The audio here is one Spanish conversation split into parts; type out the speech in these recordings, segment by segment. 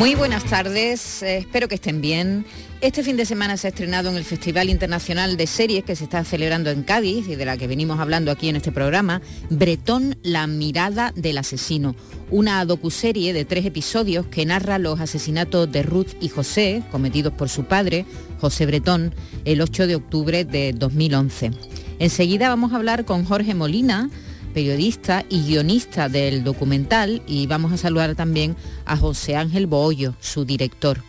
Muy buenas tardes, eh, espero que estén bien. Este fin de semana se ha estrenado en el Festival Internacional de Series que se está celebrando en Cádiz y de la que venimos hablando aquí en este programa, Bretón, la mirada del asesino, una docuserie de tres episodios que narra los asesinatos de Ruth y José, cometidos por su padre, José Bretón, el 8 de octubre de 2011. Enseguida vamos a hablar con Jorge Molina, periodista y guionista del documental, y vamos a saludar también a José Ángel Boollo, su director.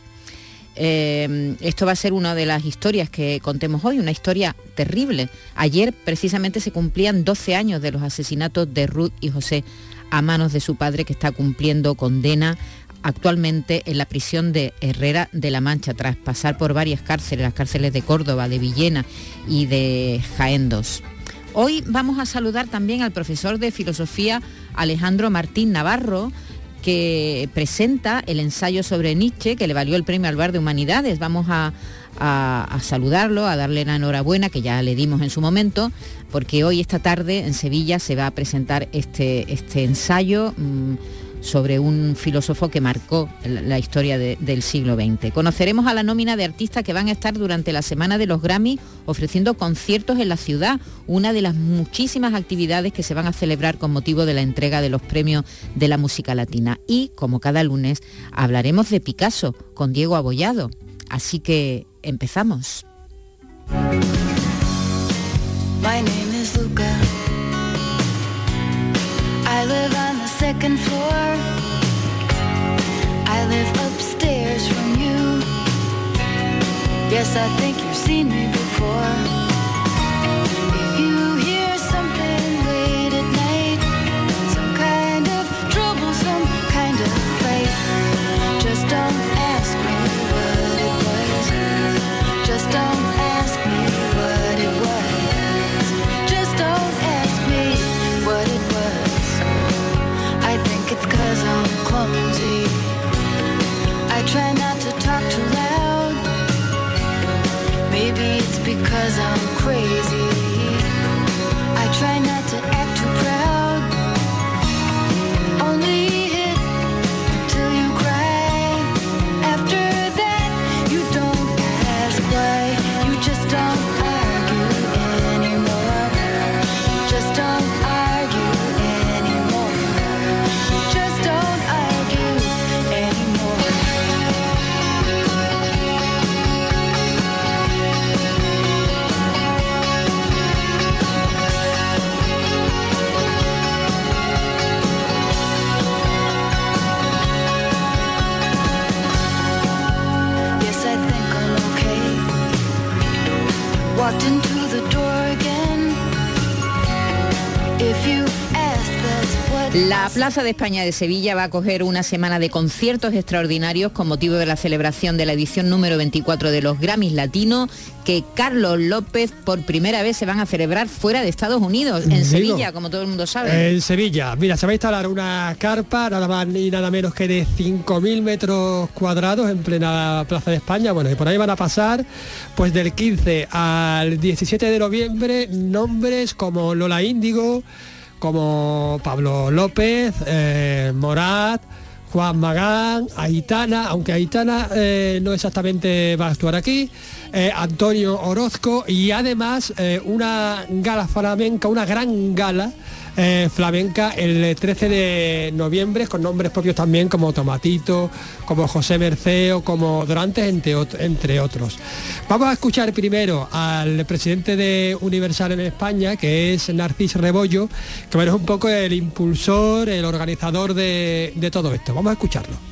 Eh, esto va a ser una de las historias que contemos hoy, una historia terrible. Ayer precisamente se cumplían 12 años de los asesinatos de Ruth y José a manos de su padre que está cumpliendo condena actualmente en la prisión de Herrera de la Mancha tras pasar por varias cárceles, las cárceles de Córdoba, de Villena y de Jaén Hoy vamos a saludar también al profesor de filosofía Alejandro Martín Navarro, que presenta el ensayo sobre Nietzsche, que le valió el premio al Bar de Humanidades. Vamos a, saludarlo, a darle la enhorabuena, que ya le dimos en su momento, porque hoy, esta tarde, en Sevilla, se va a presentar este, este ensayo. Mm, sobre un filósofo que marcó la historia del siglo XX. Conoceremos a la nómina de artistas que van a estar durante la semana de los Grammy ofreciendo conciertos en la ciudad, una de las muchísimas actividades que se van a celebrar con motivo de la entrega de los premios de la música latina. Y, como cada lunes, hablaremos de Picasso con Diego Abollado. Así que empezamos. Upstairs from you. Yes, I think you've seen me before. Because I'm crazy. I try not to La Plaza de España de Sevilla va a acoger una semana de conciertos extraordinarios con motivo de la celebración de la edición número 24 de los Grammys Latinos que Carlos López por primera vez se van a celebrar fuera de Estados Unidos, en Digo, Sevilla, como todo el mundo sabe. En Sevilla, mira, se va a instalar una carpa, nada más ni nada menos que de 5.000 metros cuadrados en plena Plaza de España. Bueno, y por ahí van a pasar, pues del 15 al 17 de noviembre, nombres como Lola Índigo, como Pablo López, eh, Morat, Juan Magán, Aitana, aunque Aitana eh, no exactamente va a actuar aquí, eh, Antonio Orozco y además una gala flamenca, una gran gala eh, flamenca el 13 de noviembre con nombres propios también como Tomatito, como José Merceo, como Dorantes, entre, entre otros. Vamos a escuchar primero al presidente de Universal en España, que es Narcis Rebollo, que es un poco el impulsor, el organizador de, de todo esto. Vamos a escucharlo.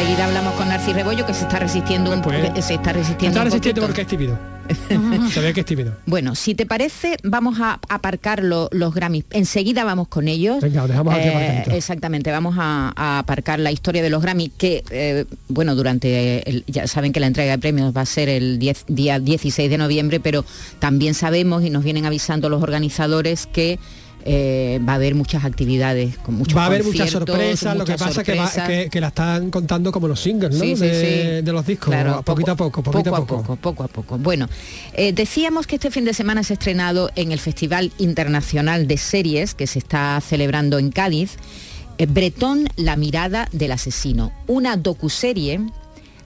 Enseguida hablamos con Narcis Rebollo que se está resistiendo Pues, se está resistiendo. Está resistiendo porque es tímido. Ve que es tímido. Bueno, si te parece, vamos a aparcar lo- los Grammys. Enseguida vamos con ellos. Venga, dejamos aquí Eh. Exactamente, vamos a, a aparcar la historia de los Grammys, que, eh, bueno, durante, el- ya saben que la entrega de premios va a ser el 10 día 16 de noviembre, pero también sabemos y nos vienen avisando los organizadores que eh, va a haber muchas actividades, con muchos va a haber muchas sorpresas, lo que pasa que, va- que, que la están contando como los singles, ¿no? Sí, sí, de, sí. de los discos, Claro, poquito a poco, poquito poco a poco. poco, poco a poco. Bueno, eh, decíamos que este fin de semana se ha estrenado en el Festival Internacional de Series que se está celebrando en Cádiz, eh, Bretón, la mirada del asesino, una docuserie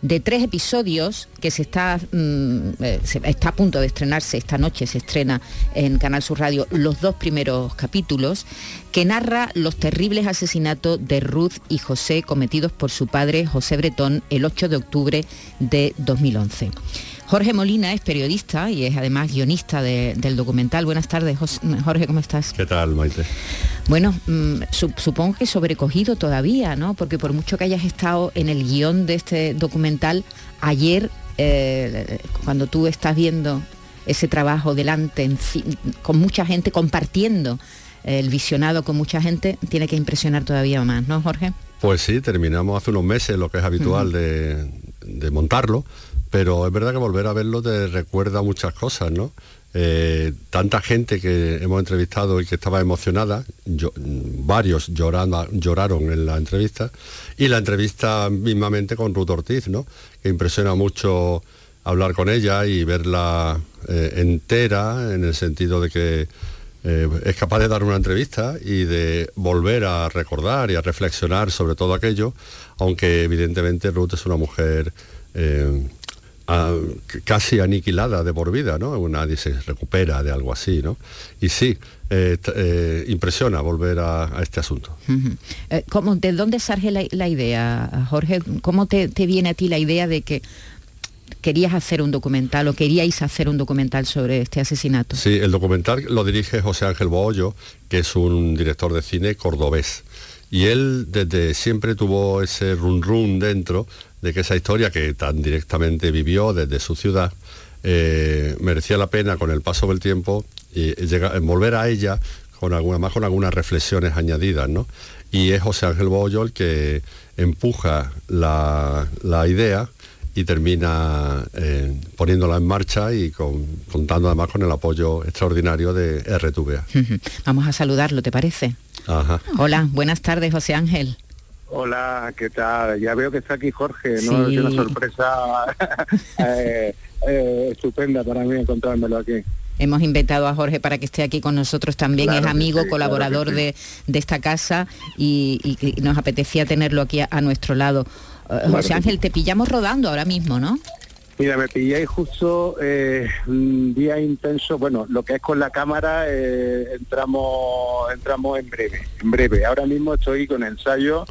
de tres episodios que se está, mm, eh, está a punto de estrenarse esta noche, se estrena en Canal Sur Radio los dos primeros capítulos, que narra los terribles asesinatos de Ruth y José cometidos por su padre José Bretón el 8 de octubre de 2011. Jorge Molina es periodista y es además guionista de- del documental. Buenas tardes, Jorge, ¿cómo estás? ¿Qué tal, Maite? Bueno, mm, su- supongo que sobrecogido todavía, ¿no? Porque por mucho que hayas estado en el guion de este documental, ayer, eh, cuando tú estás viendo ese trabajo delante, en fin, con mucha gente, compartiendo el visionado con mucha gente, tiene que impresionar todavía más, ¿no, Jorge? Pues sí, terminamos hace unos meses lo que es habitual de, de montarlo, pero es verdad que volver a verlo te recuerda muchas cosas, ¿no? Eh, tanta gente que hemos entrevistado y que estaba emocionada, yo- varios llorando, lloraron en la entrevista, y la entrevista mismamente con Ruth Ortiz, ¿no? Que impresiona mucho hablar con ella y verla eh, entera, en el sentido de que eh, es capaz de dar una entrevista y de volver a recordar y a reflexionar sobre todo aquello, aunque evidentemente Ruth es una mujer a- casi aniquilada de por vida, ¿no? Nadie se recupera de algo así, ¿no? Y sí, eh, eh, impresiona volver a, a este asunto. Eh, ¿cómo- ¿De dónde surge la, la idea, Jorge? ¿Cómo te, te viene a ti la idea de que querías hacer un documental o queríais hacer un documental sobre este asesinato? Sí, el documental lo dirige José Ángel Boollo, que es un director de cine cordobés. Y él desde siempre tuvo ese run run dentro de que esa historia que tan directamente vivió desde su ciudad eh, merecía la pena con el paso del tiempo y volver a ella con alguna más con algunas reflexiones añadidas, ¿no? Y es José Ángel Boollo el que empuja la, la idea y termina eh, poniéndola en marcha y con- contando además con el apoyo extraordinario de RTVA. Vamos a saludarlo, ¿te parece? Ajá. Hola, buenas tardes, José Ángel. Hola, ¿qué tal? Ya veo que está aquí Jorge, Sí. ¿no? Es una sorpresa eh, eh, estupenda para mí encontrármelo aquí. Hemos invitado a Jorge para que esté aquí con nosotros también, Claro es amigo, sí, colaborador claro de, de esta casa y, nos apetecía tenerlo aquí a, a nuestro lado. Eh, José Ángel, te pillamos rodando ahora mismo, ¿no? Mira, me pilláis justo eh, un día intenso. Bueno, lo que es con la cámara eh, entramos entramos en breve, en breve. Ahora mismo estoy con ensayo.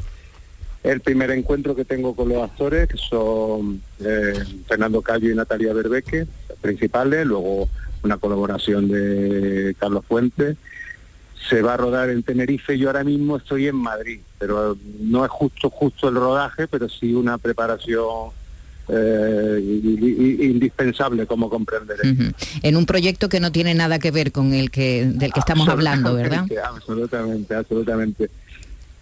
El primer encuentro que tengo con los actores, que son eh, Fernando Callo y Natalia Berbeque, principales, luego una colaboración de Carlos Fuentes. Se va a rodar en Tenerife, yo ahora mismo estoy en Madrid, pero no es justo justo el rodaje, pero sí una preparación eh, indispensable, como comprenderé. En un proyecto que no tiene nada que ver con el que del que estamos hablando, ¿verdad? Absolutamente, Absolutamente, absolutamente.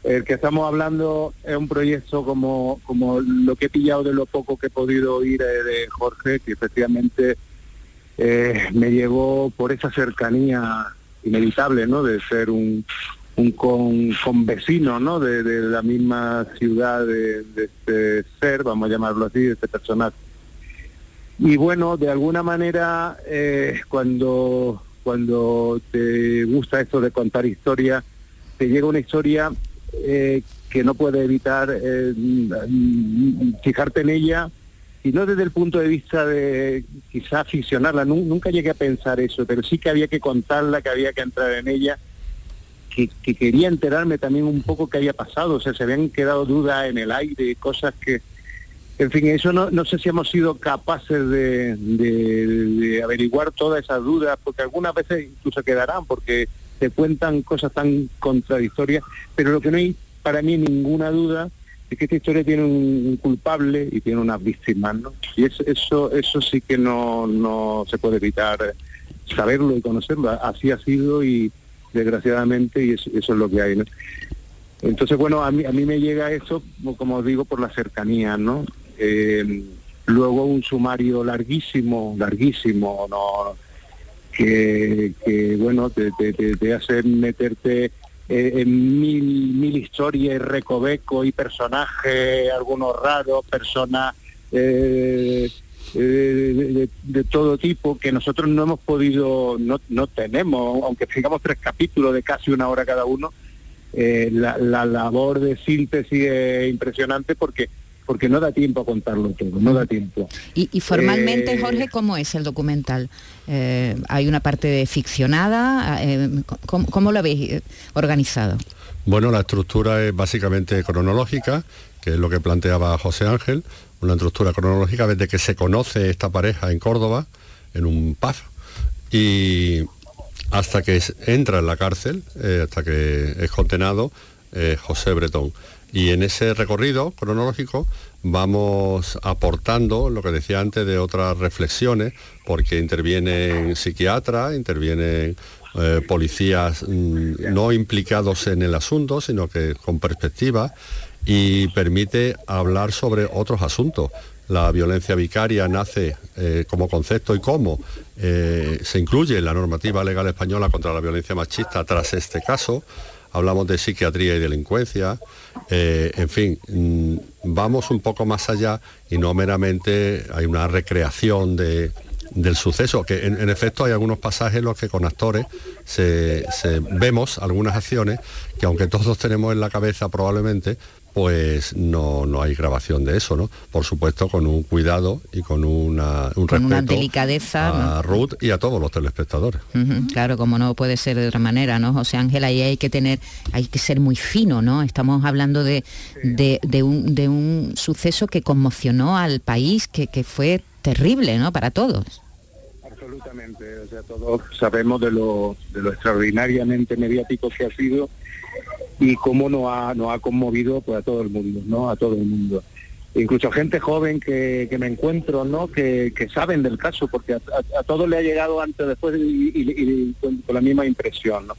El que estamos hablando es un proyecto como, como lo que he pillado de lo poco que he podido oír eh, de Jorge, que efectivamente eh, me llegó por esa cercanía inevitable, ¿no? De ser un, un con, con vecino, ¿no? De, de la misma ciudad de, este ser, vamos a llamarlo así, de este personaje. Y bueno, de alguna manera, eh, cuando, cuando te gusta esto de contar historias, te llega una historia eh, que no puede evitar eh, fijarte en ella, y no desde el punto de vista de quizás ficcionarla, Nu- nunca llegué a pensar eso, pero sí que había que contarla, que había que entrar en ella, que, que quería enterarme también un poco qué había pasado, o sea, se habían quedado dudas en el aire, cosas que, en fin, eso no, no sé si hemos sido capaces de, averiguar todas esas dudas, porque algunas veces incluso quedarán, porque te cuentan cosas tan contradictorias, pero lo que no hay para mí ninguna duda es que esta historia tiene un, culpable y tiene unas víctimas, ¿no? Y es- eso, eso sí que no, no se puede evitar saberlo y conocerlo. Así ha sido y desgraciadamente y eso, es lo que hay. Entonces, bueno, a mí, a mí me llega eso, como os digo, por la cercanía, ¿no? Eh, luego un sumario larguísimo, larguísimo, ¿no? Que, bueno, te, te- hace meterte eh, en mil, mil historias, y recovecos y personajes, algunos raros, personas eh, eh, de, de- de todo tipo que nosotros no hemos podido, no, no tenemos, aunque tengamos tres capítulos de casi una hora cada uno, eh, la, la labor de síntesis es impresionante porque porque no da tiempo a contarlo todo, no da tiempo. Y, y formalmente, Eh, Jorge, ¿cómo es el documental? Eh, ¿Hay una parte de ficcionada? Eh, ¿cómo, cómo lo habéis organizado? Bueno, la estructura es básicamente cronológica, que es lo que planteaba José Ángel, una estructura cronológica desde que se conoce esta pareja en Córdoba, en un pub, y hasta que entra en la cárcel, eh, hasta que es condenado eh, José Bretón. Y en ese recorrido cronológico vamos aportando lo que decía antes de otras reflexiones, porque intervienen psiquiatras, intervienen eh, policías mm, no implicados en el asunto, sino que con perspectiva y permite hablar sobre otros asuntos. La violencia vicaria nace eh, como concepto y cómo eh, se incluye en la normativa legal española contra la violencia machista tras este caso. Hablamos de psiquiatría y delincuencia. eh, en fin, mm, vamos un poco más allá y no meramente hay una recreación de, del suceso, que en, efecto hay algunos pasajes en los que con actores se- vemos algunas acciones que aunque todos tenemos en la cabeza probablemente, pues no, no hay grabación de eso, ¿no? Por supuesto con un cuidado y con una, un Con una delicadeza, a Ruth y a todos los telespectadores. Claro, como no puede ser de otra manera, ¿no, José Ángel? Ahí hay que tener, hay que ser muy fino, ¿no? Estamos hablando de, de, de un, de un suceso que conmocionó al país, que, que fue terrible, ¿no? Para todos. Absolutamente, o sea, todos sabemos de lo, de lo extraordinariamente mediático que ha sido y cómo nos ha, nos ha conmovido pues, a todo el mundo, ¿no? A todo el mundo. Incluso gente joven que, que me encuentro, ¿no? Que, que saben del caso, porque a, a- todos le ha llegado antes, después y, con, la misma impresión, ¿no?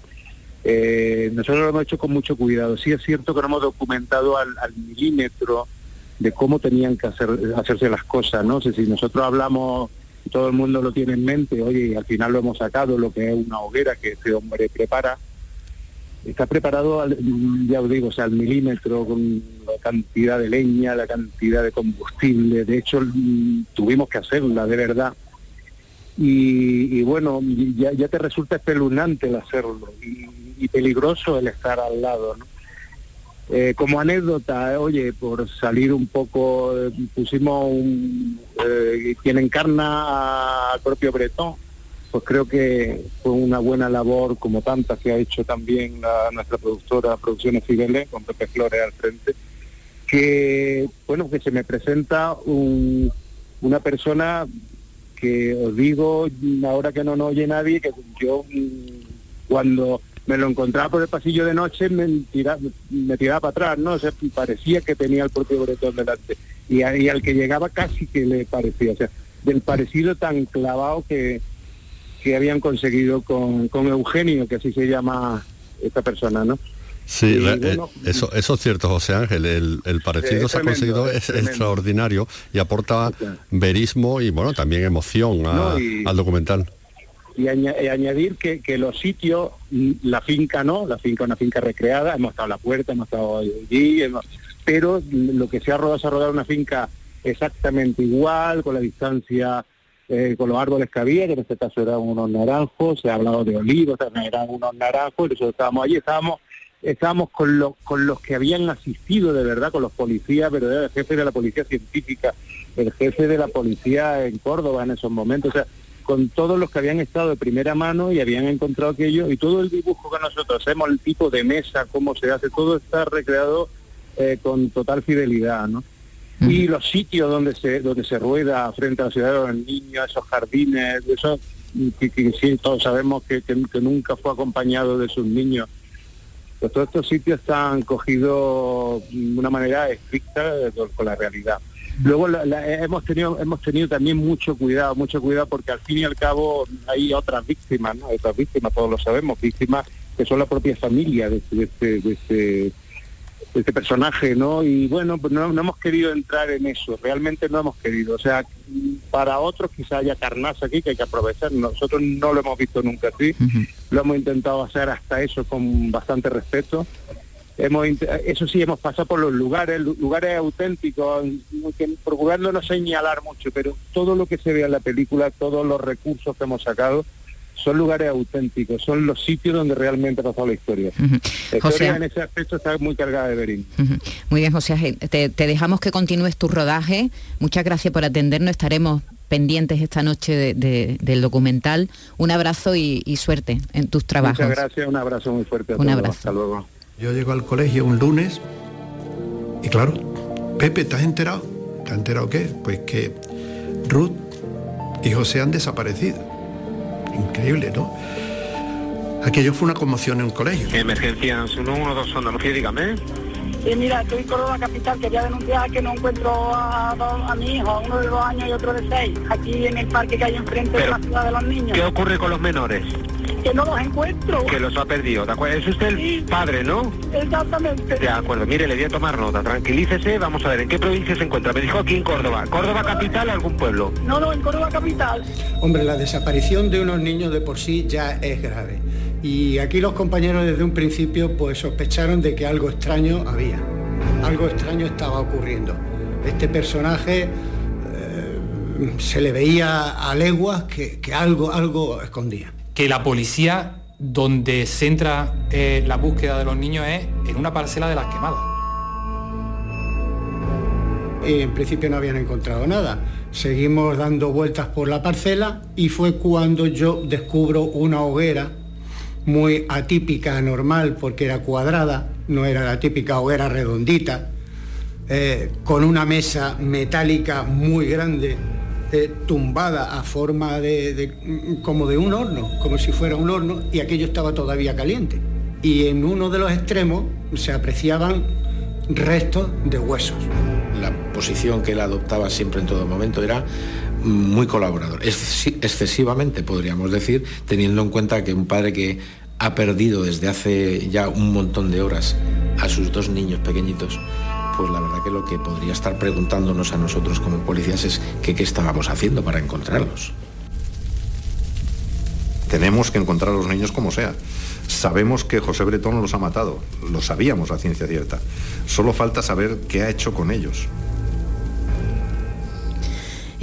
Eh, nosotros lo hemos hecho con mucho cuidado. Sí es cierto que no hemos documentado al, milímetro de cómo tenían que hacer, hacerse las cosas, ¿no? Sea, si nosotros hablamos, todo el mundo lo tiene en mente, oye, al final lo hemos sacado, lo que es una hoguera que este hombre prepara, está preparado, al- ya os digo, al milímetro, con la cantidad de leña, la cantidad de combustible, de hecho mm, tuvimos que hacerla, de verdad. Y, bueno, ya, te resulta espeluznante el hacerlo y, peligroso el estar al lado. Eh, como anécdota, oye, por salir un poco, eh, pusimos un, eh, quien encarna al propio Bretón, pues creo que fue una buena labor, como tantas que ha hecho también nuestra productora Producciones Fidele, con Pepe Flores al frente, que, bueno, que se me presenta un- una persona que os digo, ahora que no nos oye nadie, que yo mm, cuando me lo encontraba por el pasillo de noche me tiraba, me tiraba para atrás, ¿no? O sea, parecía que tenía el propio Bretón delante. Y al que llegaba casi que le parecía, o sea, del parecido tan clavado que, que habían conseguido con, con Eugenio, que así se llama esta persona, ¿no? Sí, Y re- bueno, eh, eso, eso es cierto, José Ángel. El, el parecido Es se ha conseguido, es es extraordinario y aporta Claro. verismo y bueno, también emoción a- No, y- al documental. y aña- y añadir que, que los sitios, mm, la finca no, la finca es una finca recreada, hemos estado a la puerta, hemos estado allí, hemos- pero lo que se ha rodado, se ha rodado una finca exactamente igual, con la distancia, eh, con los árboles que había, que en este caso eran unos naranjos, se ha hablado de olivos, también eran unos naranjos, y nosotros estábamos allí, estábamos estábamos con los con los que habían asistido de verdad, con los policías, pero el jefe de la policía científica, el jefe de la policía en Córdoba en esos momentos, o sea, con todos los que habían estado de primera mano y habían encontrado aquello, y todo el dibujo que nosotros hacemos, el tipo de mesa, cómo se hace, todo está recreado eh, con total fidelidad, ¿no? Y los sitios donde se donde se rueda frente a la ciudad de los niños, esos jardines, eso que, que sí, todos sabemos que, que- que nunca fue acompañado de sus niños Pues todos estos sitios están cogidos de una manera estricta con la realidad. Luego la- la- hemos tenido hemos tenido también mucho cuidado, mucho cuidado porque al fin y al cabo hay otras víctimas, ¿no? Otras víctimas, todos lo sabemos, víctimas que son la propia familia de este, de este, de este, de este personaje, ¿no? Y bueno, pues no, no hemos querido entrar en eso, realmente no hemos querido. O sea, para otros quizá haya carnaza aquí que hay que aprovechar. Nosotros no lo hemos visto nunca así, lo hemos intentado hacer hasta eso con bastante respeto. Hemos, eso sí, hemos pasado por los lugares, lu- lugares auténticos, que, procurando no señalar mucho, pero todo lo que se ve en la película, todos los recursos que hemos sacado, son lugares auténticos, son los sitios donde realmente ha pasado la historia. La José. historia en ese aspecto está muy cargada de verín. Ujú. Muy bien, José. Te, te dejamos que continúes tu rodaje. Muchas gracias por atendernos. Estaremos pendientes esta noche de- de- del documental. Un abrazo y, y suerte en tus trabajos. Muchas gracias, un abrazo muy fuerte a Un todos. abrazo. Hasta luego. Yo llego al colegio un lunes y claro, Pepe, ¿te has enterado? ¿Te has enterado qué? Pues que Ruth y José han desaparecido. Increíble, ¿no? Aquello fue una conmoción en un colegio. Emergencias 112 Andalucía, dígame. Sí, mira, estoy en Córdoba Capital, quería denunciar que no encuentro a, dos- a mi hijo, uno de dos años y otro de seis, aquí en el parque que hay enfrente de la ciudad de los niños. ¿Qué ocurre con los menores? Que no los encuentro. Que los ha perdido, ¿de acuerdo? Es usted el padre, ¿no? Exactamente. De acuerdo, mire, le voy a tomar nota, tranquilícese, vamos a ver, ¿en qué provincia se encuentra? Me dijo aquí en Córdoba. ¿Córdoba capital o algún pueblo? No, no, en Córdoba Capital. Hombre, la desaparición de unos niños de por sí ya es grave. Y aquí los compañeros desde un principio pues sospecharon de que algo extraño había. Algo extraño estaba ocurriendo. Este personaje eh, se le veía a leguas que, que algo, algo escondía. Que la policía donde centra eh, la búsqueda de los niños es en una parcela de las quemadas. En principio no habían encontrado nada. Seguimos dando vueltas por la parcela y fue cuando yo descubro una hoguera muy atípica, anormal, porque era cuadrada, no era la típica hoguera redondita, eh, con una mesa metálica muy grande, tumbada a forma de, como de un horno, como si fuera un horno, y aquello estaba todavía caliente. Y en uno de los extremos se apreciaban restos de huesos. La posición que él adoptaba siempre en todo momento era muy colaborador, Exces- excesivamente podríamos decir, teniendo en cuenta que un padre que ha perdido desde hace ya un montón de horas a sus dos niños pequeñitos, pues la verdad que lo que podría estar preguntándonos a nosotros como policías es qué estábamos haciendo para encontrarlos. Tenemos que encontrar a los niños como sea. Sabemos que José Bretón los ha matado, lo sabíamos a ciencia cierta. Solo falta saber qué ha hecho con ellos.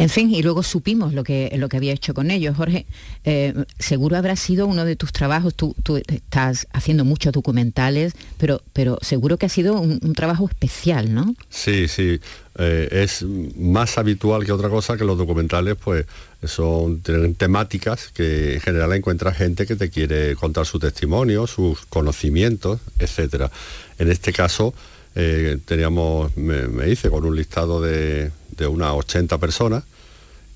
En fin, y luego supimos lo que, lo que había hecho con ellos. Jorge, eh, seguro habrá sido uno de tus trabajos, tú, tú estás haciendo muchos documentales, pero, pero seguro que ha sido un, trabajo especial, ¿no? Sí, sí. Eh, es más habitual que otra cosa que los documentales, pues son temáticas que en general encuentra gente que te quiere contar su testimonio, sus conocimientos, etcétera. En este caso eh, teníamos, me, me hice con un listado de, de unas 80 personas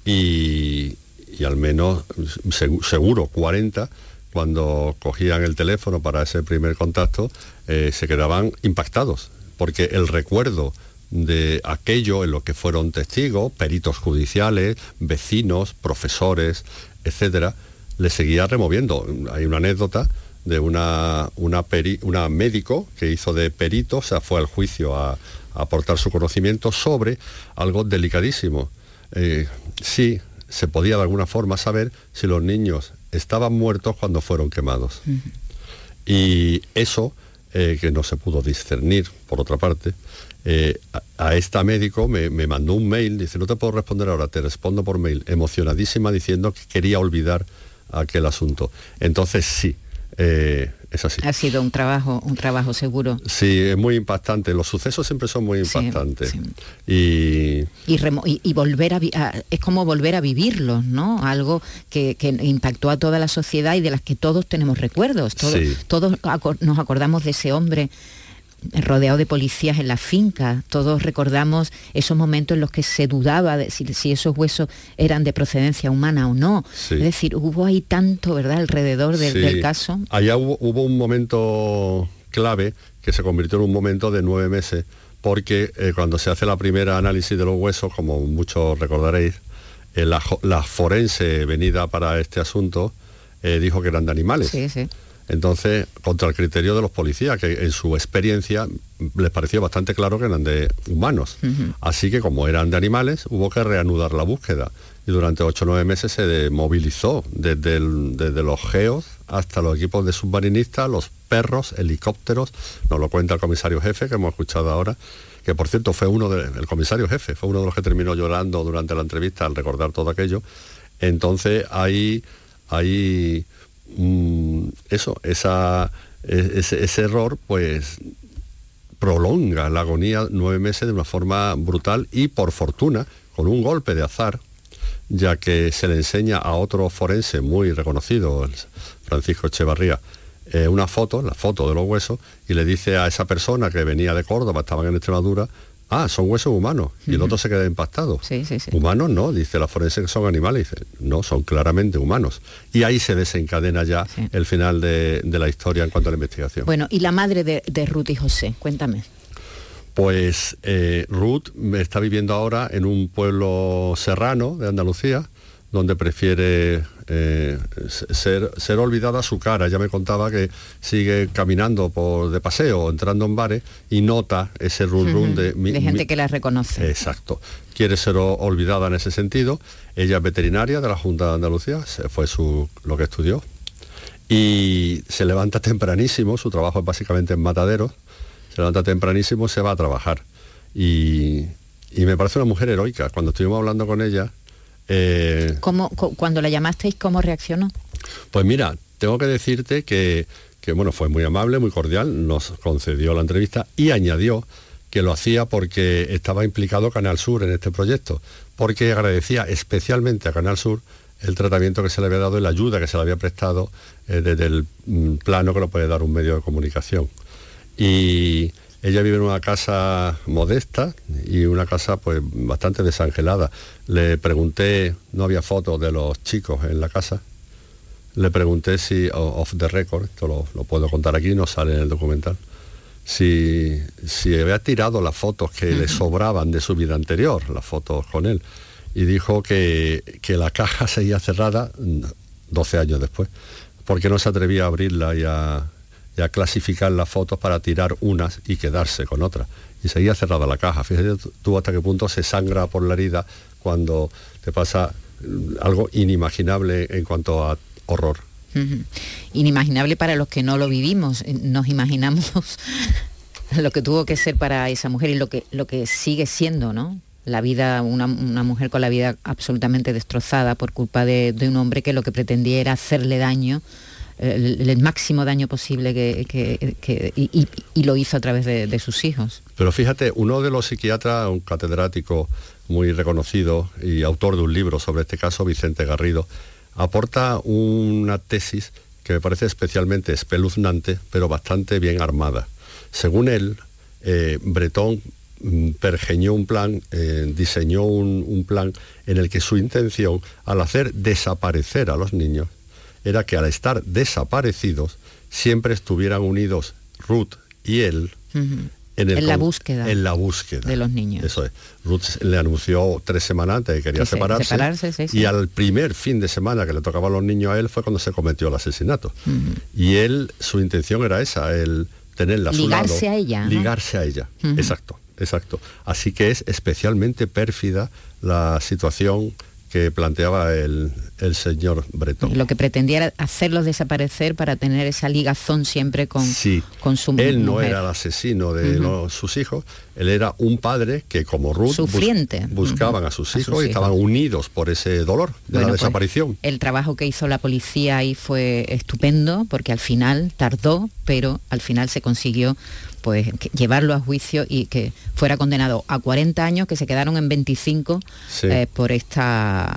y, y al menos segu- seguro 40 cuando cogían el teléfono para ese primer contacto eh, se quedaban impactados porque el recuerdo de aquello en lo que fueron testigos, peritos judiciales, vecinos, profesores, etcétera, le seguía removiendo. Hay una anécdota de una, una, peri- una médico que hizo de perito, o sea, fue al juicio a aportar su conocimiento sobre algo delicadísimo. Eh, sí, se podía de alguna forma saber si los niños estaban muertos cuando fueron quemados. Y eso, eh, que no se pudo discernir, por otra parte, eh, a, a esta médico me, me mandó un mail, dice, no te puedo responder ahora, te respondo por mail, emocionadísima diciendo que quería olvidar aquel asunto. Entonces sí, eh, es así. Ha sido un trabajo, un trabajo seguro. Sí, es muy impactante. Los sucesos siempre son muy Sí, impactantes. Y Y, remo- y- y volver a, a- es como volver a vivirlos, ¿no? Algo que, que impactó a toda la sociedad y de las que todos tenemos recuerdos. Todos, Sí. todos acor- nos acordamos de ese hombre rodeado de policías en la finca. Todos recordamos esos momentos en los que se dudaba de si, si esos huesos eran de procedencia humana o no. Sí. Es decir, hubo ahí tanto, ¿verdad?, alrededor del, Sí. del caso. Allá hubo, hubo un momento clave que se convirtió en un momento de nueve meses, porque eh, cuando se hace la primera análisis de los huesos, como muchos recordaréis, eh, la, forense venida para este asunto eh, dijo que eran de animales. Sí. Entonces, contra el criterio de los policías, que en su experiencia les pareció bastante claro que eran de humanos. Así que como eran de animales, hubo que reanudar la búsqueda. Y durante ocho o nueve meses se de- movilizó desde, el- desde los geos hasta los equipos de submarinistas, los perros, helicópteros, nos lo cuenta el comisario jefe que hemos escuchado ahora, que por cierto fue uno de, el comisario jefe, fue uno de los que terminó llorando durante la entrevista al recordar todo aquello. Entonces ahí, ahí eso, esa, e- ese, ese error, pues prolonga la agonía nueve meses de una forma brutal y por fortuna, con un golpe de azar, ya que se le enseña a otro forense muy reconocido, Francisco Echevarría, eh, una foto, la foto de los huesos, y le dice a esa persona que venía de Córdoba, estaban en Extremadura, ah, son huesos humanos, y el otro se queda impactado. Humanos no, dice la forense que son animales, dice, no, son claramente humanos. Y ahí se desencadena ya el final de, de la historia en cuanto a la investigación. Bueno, y la madre de, de Ruth y José, cuéntame. Pues eh, Ruth está viviendo ahora en un pueblo serrano de Andalucía, donde prefiere eh, ser, ser olvidada su cara. Ya me contaba que sigue caminando por de paseo, entrando en bares y nota ese run de... mi- de gente mi- que la reconoce. Exacto. Quiere ser olvidada en ese sentido. Ella es veterinaria de la Junta de Andalucía, fue su, lo que estudió. Y se levanta tempranísimo, su trabajo es básicamente en mataderos, se levanta tempranísimo, se va a trabajar. Y, y me parece una mujer heroica. Cuando estuvimos hablando con ella, eh, ¿Cómo, cu- cuando la llamasteis, ¿cómo reaccionó? pues mira, tengo que decirte que, que, bueno, fue muy amable, muy cordial, nos concedió la entrevista y añadió que lo hacía porque estaba implicado Canal Sur en este proyecto, porque agradecía especialmente a Canal Sur el tratamiento que se le había dado y la ayuda que se le había prestado eh, desde el mm, plano que lo puede dar un medio de comunicación. Y ella vive en una casa modesta y una casa pues bastante desangelada. Le pregunté, no había fotos de los chicos en la casa, le pregunté si, off the record, esto lo, lo puedo contar aquí, no sale en el documental, si, si había tirado las fotos que le sobraban de su vida anterior, las fotos con él. Y dijo que, que la caja seguía cerrada mm, 12 años después, porque no se atrevía a abrirla y a, y a clasificar las fotos para tirar unas y quedarse con otras. Y seguía cerrada la caja. Fíjate tú- hasta qué punto se sangra por la herida cuando te pasa mm, algo inimaginable en cuanto a horror. Inimaginable para los que no lo vivimos. Eh, Nos imaginamos lo que tuvo que ser para esa mujer y lo que, lo que sigue siendo, ¿no? La vida, una, una mujer con la vida absolutamente destrozada por culpa de, de un hombre que lo que pretendía era hacerle daño, el, máximo daño posible que, y, lo hizo a través de, sus hijos. Pero fíjate, uno de los psiquiatras, un catedrático muy reconocido y autor de un libro sobre este caso, Vicente Garrido, aporta una tesis que me parece especialmente espeluznante, pero bastante bien armada. Según él, eh, Bretón mm, pergeñó un plan, eh, diseñó un plan en el que su intención, al hacer desaparecer a los niños, era que al estar desaparecidos siempre estuvieran unidos Ruth y él en, el En la búsqueda. En la búsqueda. de los niños. Eso es. Ruth le anunció tres semanas antes que quería Que se- separarse. separarse, sí, sí. Y al primer fin de semana que le tocaba a los niños a él fue cuando se cometió el asesinato. Y él, su intención era esa, el tenerla a su Ligarse lado, a ella, ¿no? Ligarse a ella. Exacto, exacto. Así que es especialmente pérfida la situación que planteaba el, el señor Bretón. Lo que pretendía era hacerlos desaparecer para tener esa ligazón siempre con, Sí. con su Él no mujer. era el asesino de los- sus hijos, él era un padre que como Ruth bus- Sufriente. buscaban a sus A hijos sus y estaban unidos por ese dolor de Bueno, la pues, desaparición. el trabajo que hizo la policía ahí fue estupendo porque al final tardó, pero al final se consiguió pues llevarlo a juicio y que fuera condenado a 40 años, que se quedaron en 25 Sí. eh, por esta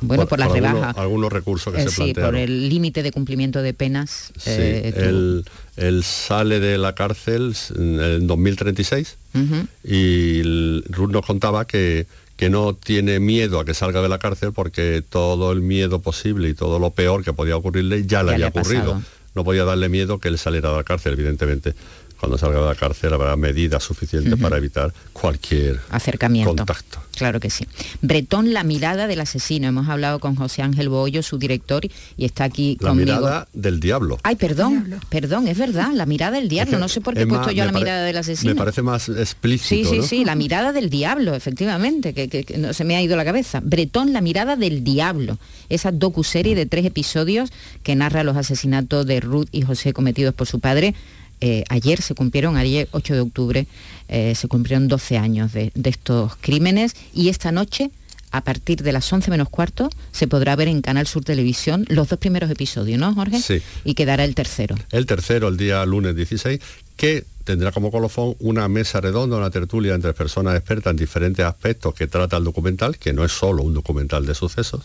bueno por, la algunos- rebaja. Algunos, recursos que Eh, se sí, plantearon. por el límite de cumplimiento de penas. Sí, eh, él, él sale de la cárcel en el 2036 Ujú. y el- Ruth nos contaba que, que no tiene miedo a que salga de la cárcel porque todo el miedo posible y todo lo peor que podía ocurrirle ya le Ya le había ha ocurrido. pasado. no podía darle miedo que él saliera de la cárcel, evidentemente. Cuando salga de la cárcel habrá medidas suficientes para evitar cualquier Acercamiento. contacto. Claro que sí. Bretón, la mirada del asesino. Hemos hablado con José Ángel Bollo, su director, y está aquí La conmigo. mirada del diablo. Ay, perdón, perdón, es verdad, la mirada del diablo. No sé por qué he Es puesto más, yo la mirada del asesino. Me parece más Sí, explícito. sí, ¿no? sí, la mirada del diablo, efectivamente, que, que- que no se me ha ido la cabeza. Bretón, la mirada del diablo. Esa docuserie de tres episodios que narra los asesinatos de Ruth y José cometidos por su padre. Eh, ayer se cumplieron, ayer 8 de octubre, eh, se cumplieron 12 años de, de estos crímenes y esta noche, a partir de las 11 menos cuarto, se podrá ver en Canal Sur Televisión los dos primeros episodios, ¿no, Jorge? Sí. Y quedará el tercero. El tercero, el día lunes 16, que tendrá como colofón una mesa redonda, una tertulia entre personas expertas en diferentes aspectos que trata el documental, que no es solo un documental de sucesos,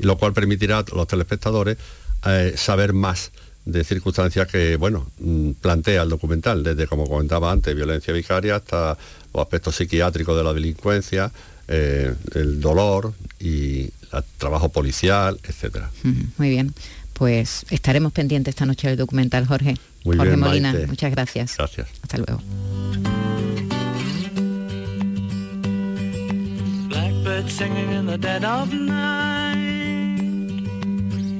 y lo cual permitirá a los telespectadores eh, saber más de circunstancias que, bueno, mm, plantea el documental, desde, como comentaba antes, violencia vicaria hasta los aspectos psiquiátricos de la delincuencia, eh, el dolor y el trabajo policial, etcétera. Muy bien. Pues estaremos pendientes esta noche del documental, Jorge. Muy Jorge bien, Molina, Maite. muchas gracias. Gracias. Hasta luego. Blackbird singing in the dead of night.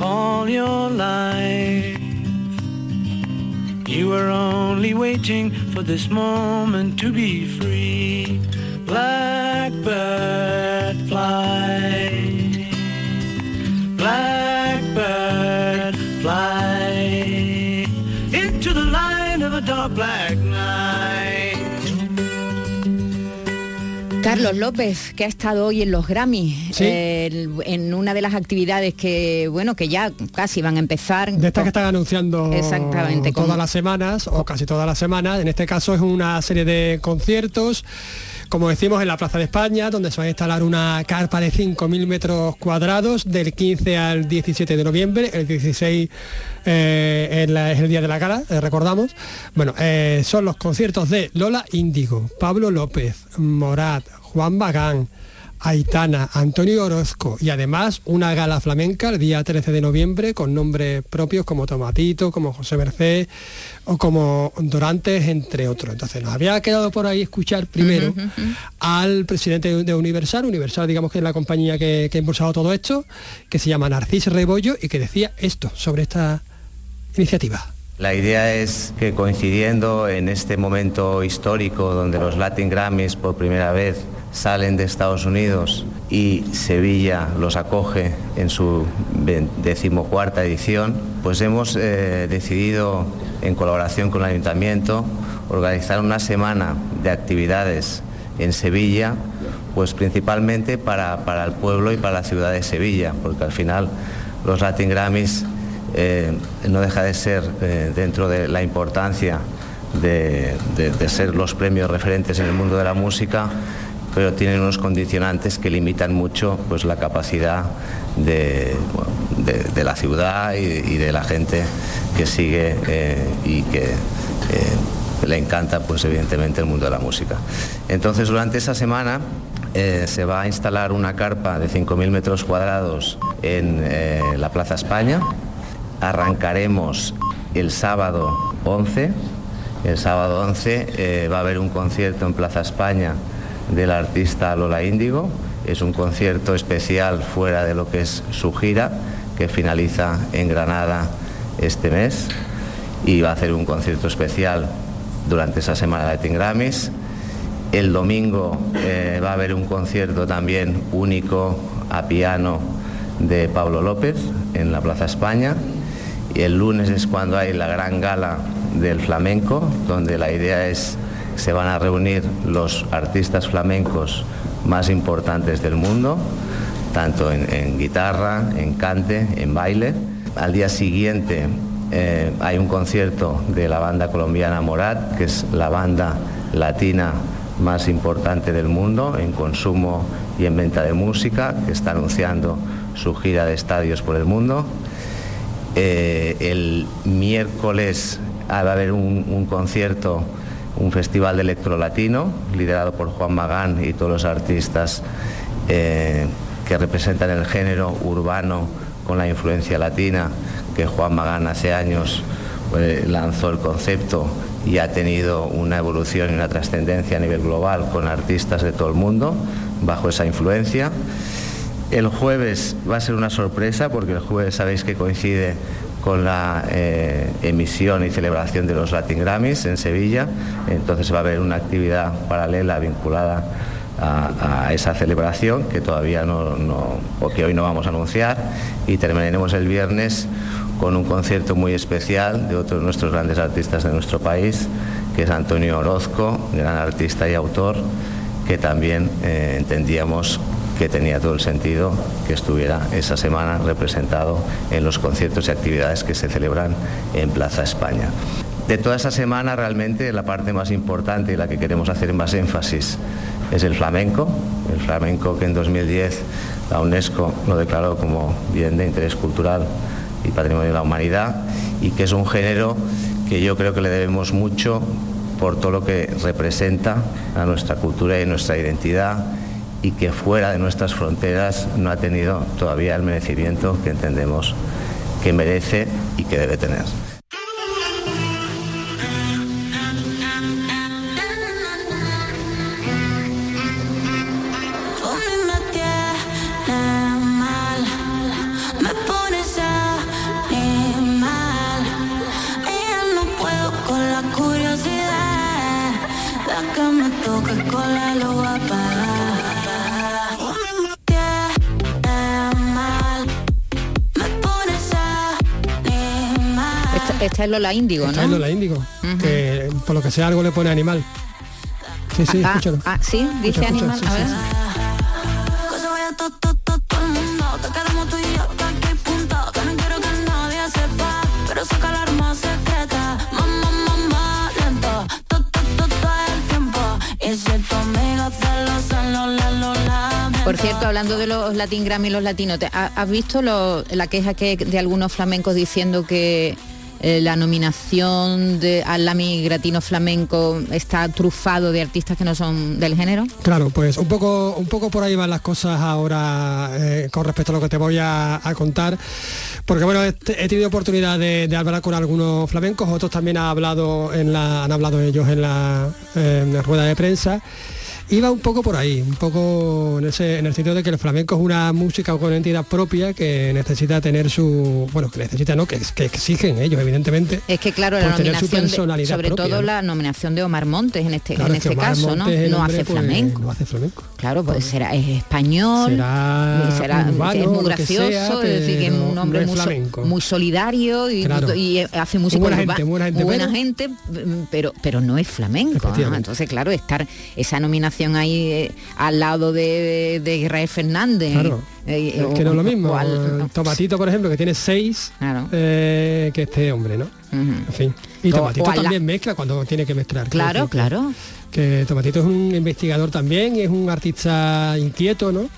all your life. You were only waiting for this moment to be free. Blackbird fly. Blackbird fly into the light of a dark black Carlos López, que ha estado hoy en los Grammy, Sí. eh, en una de las actividades que, bueno, que ya casi van a empezar. De estas que están anunciando Exactamente, todas las semanas, o casi todas las semanas. En este caso es una serie de conciertos, como decimos, en la Plaza de España, donde se va a instalar una carpa de 5.000 metros cuadrados del 15 al 17 de noviembre. El 16 eh, es, el día de la gala, eh, recordamos. Bueno, eh, son los conciertos de Lola Índigo, Pablo López, Morat, Juan Bagán, Aitana, Antonio Orozco y además una gala flamenca el día 13 de noviembre con nombres propios como Tomatito, como José Merced o como Dorantes, entre otros. Entonces nos había quedado por ahí escuchar primero al presidente de Universal, Universal digamos que es la compañía que, que ha impulsado todo esto, que se llama Narcís Rebollo y que decía esto sobre esta iniciativa. La idea es que coincidiendo en este momento histórico donde los Latin Grammys por primera vez salen de Estados Unidos y Sevilla los acoge en su decimocuarta edición, pues hemos eh, decidido, en colaboración con el Ayuntamiento, organizar una semana de actividades en Sevilla, pues principalmente para, para el pueblo y para la ciudad de Sevilla, porque al final los Latin Grammys eh, no deja de ser eh, dentro de la importancia de, ser los premios referentes en el mundo de la música, pero tienen unos condicionantes que limitan mucho pues, la capacidad de, la ciudad y, de la gente que sigue eh, y que le encanta pues evidentemente el mundo de la música. Entonces durante esa semana se va a instalar una carpa de 5.000 metros cuadrados en la Plaza España. Arrancaremos el sábado 11. El sábado 11 eh, va a haber un concierto en Plaza España del artista Lola Índigo. Es un concierto especial fuera de lo que es su gira, que finaliza en Granada este mes. Y va a hacer un concierto especial durante esa semana de Latin Grammys. El domingo eh, va a haber un concierto también único a piano de Pablo López en la Plaza España. Y el lunes es cuando hay la gran gala del flamenco, donde la idea es que se van a reunir los artistas flamencos más importantes del mundo, tanto en, guitarra, en cante, en baile. Al día siguiente eh, hay un concierto de la banda colombiana Morat, que es la banda latina más importante del mundo en consumo y en venta de música, que está anunciando su gira de estadios por el mundo. Eh, el miércoles va a haber un, concierto, un festival de electro latino, liderado por Juan Magán y todos los artistas eh, que representan el género urbano con la influencia latina, que Juan Magán hace años pues, lanzó el concepto y ha tenido una evolución y una trascendencia a nivel global con artistas de todo el mundo bajo esa influencia. El jueves va a ser una sorpresa porque el jueves sabéis que coincide con la eh, emisión y celebración de los Latin Grammys en Sevilla, entonces va a haber una actividad paralela vinculada a, esa celebración que todavía no, no- o que hoy no vamos a anunciar. Y terminaremos el viernes con un concierto muy especial de otro de nuestros grandes artistas de nuestro país, que es Antonio Orozco, gran artista y autor, que también eh, entendíamos que tenía todo el sentido que estuviera esa semana representado en los conciertos y actividades que se celebran en Plaza España. De toda esa semana realmente la parte más importante y la que queremos hacer más énfasis es el flamenco, el flamenco que en 2010 la UNESCO lo declaró como bien de interés cultural y patrimonio de la humanidad y que es un género que yo creo que le debemos mucho por todo lo que representa a nuestra cultura y nuestra identidad y que fuera de nuestras fronteras no ha tenido todavía el merecimiento que entendemos que merece y que debe tener. Es Lola Índigo, Está ¿no? en Lola Índigo, que por lo que sea algo le pone animal. Sí, sí, ah, escúchalo. ah, sí, dice Escucha, escucha, animal. sí, a sí, ver. sí. Por cierto, hablando de los Latin Grammy y los latinos, ¿te- ha- ¿has visto lo- la queja que de algunos flamencos diciendo que eh, la nominación de, al Lami Gratino Flamenco está trufado de artistas que no son del género? Claro, pues un poco, un poco por ahí van las cosas ahora eh, con respecto a lo que te voy a, contar. Porque bueno, he, he tenido oportunidad de, hablar con algunos flamencos, otros también ha hablado en la, han hablado ellos en la rueda de prensa. Iba un poco por ahí, un poco en, ese, en el sentido de que el flamenco es una música con entidad propia que necesita tener su, bueno, que necesita, no, que, que exigen ellos, evidentemente. Es que claro, la su nominación, de- sobre propia, todo ¿no? la nominación de Omar Montes en este, Claro, en este caso, ¿no? No hace pues, flamenco. no hace flamenco. Claro, pues será es español, Será y será- urbano, es muy gracioso, sea, es decir, que es un hombre no es muy, so- flamenco. muy solidario y, Claro. y hace música buena urba- gente, buena gente, buena pero- gente, pero pero no es flamenco. Entonces, claro, estar esa nominación ahí eh, al lado de, de Israel Fernández. Claro. eh, Es o- que no es lo mismo. Tomatito, por ejemplo, que tiene seis, eh, que este hombre, ¿no? En fin. Y Tomatito la- también mezcla cuando tiene que mezclar. Claro, que- claro. Que Tomatito es un investigador también, es un artista inquieto, ¿no?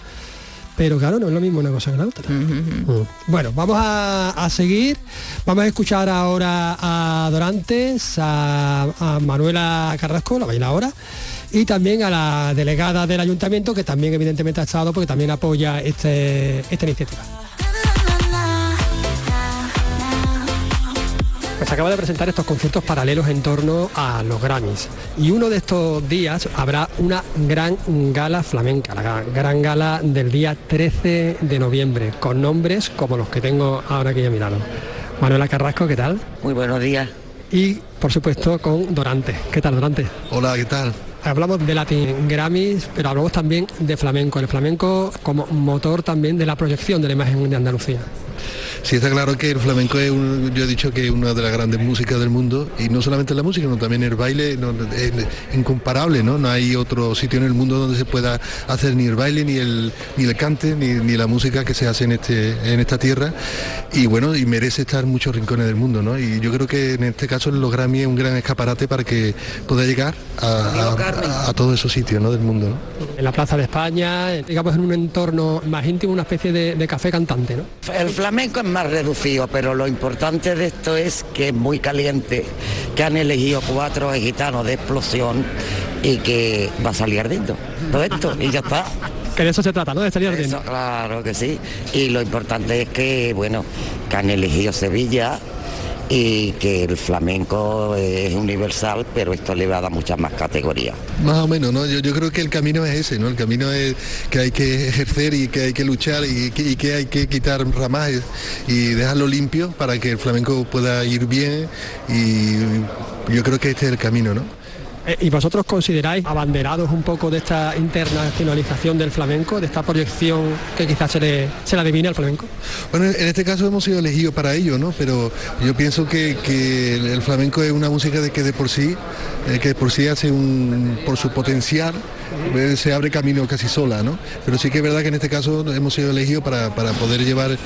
Pero claro, no es lo mismo una cosa que la otra. Mm. Bueno, vamos a, a seguir. Vamos a escuchar ahora a Dorantes, a, a Manuela Carrasco, la bailadora, y también a la delegada del ayuntamiento, que también evidentemente ha estado porque también apoya este, esta iniciativa. Pues acaba de presentar estos conciertos paralelos en torno a los Grammys. Y uno de estos días habrá una gran gala flamenca, la gran- gala del día 13 de noviembre, con nombres como los que tengo ahora aquí a mi lado. Manuela Carrasco, ¿qué tal? Muy buenos días. Y por supuesto con Dorante. ¿Qué tal, Dorante? Hola, ¿qué tal? Hablamos de Latin Grammys, pero hablamos también de flamenco. El flamenco como motor también de la proyección de la imagen de Andalucía. Sí, está claro que el flamenco es, un- yo he dicho que es una de las grandes músicas del mundo y no solamente la música, sino también el baile no, es incomparable, ¿no? No hay otro sitio en el mundo donde se pueda hacer ni el baile, ni el, ni el cante, ni, ni la música que se hace en, este, en esta tierra y bueno, y merece estar muchos rincones del mundo, ¿no? Y yo creo que en este caso los Grammy es un gran escaparate para que pueda llegar a- a todos esos sitios ¿no? del mundo, ¿no? En la Plaza de España, digamos en un entorno más íntimo, una especie de, de café cantante, ¿no? El flamenco es más reducido, pero lo importante de esto es que es muy caliente, que han elegido cuatro gitanos de explosión y que va a salir ardiendo todo esto y ya está. Que de eso se trata, ¿no? De salir ardiendo. Eso, claro que sí. Y lo importante es que, bueno, que han elegido Sevilla y que el flamenco es universal, pero esto le va a dar muchas más categorías. Más o menos, ¿no? Yo, yo creo que el camino es ese, ¿no? El camino es que hay que ejercer y que hay que luchar y que, y que hay que quitar ramajes y dejarlo limpio para que el flamenco pueda ir bien y yo creo que este es el camino, ¿no? Eh, ¿Y vosotros consideráis abanderados un poco de esta internacionalización del flamenco, de esta proyección que quizás se le, se le al flamenco? Bueno, en este caso hemos sido elegidos para ello, ¿no? Pero yo pienso que, el flamenco es una música de que de por sí, eh, que de por sí hace un, por su potencial, eh, se abre camino casi sola, ¿no? Pero sí que es verdad que en este caso hemos sido elegidos para, para poder llevar,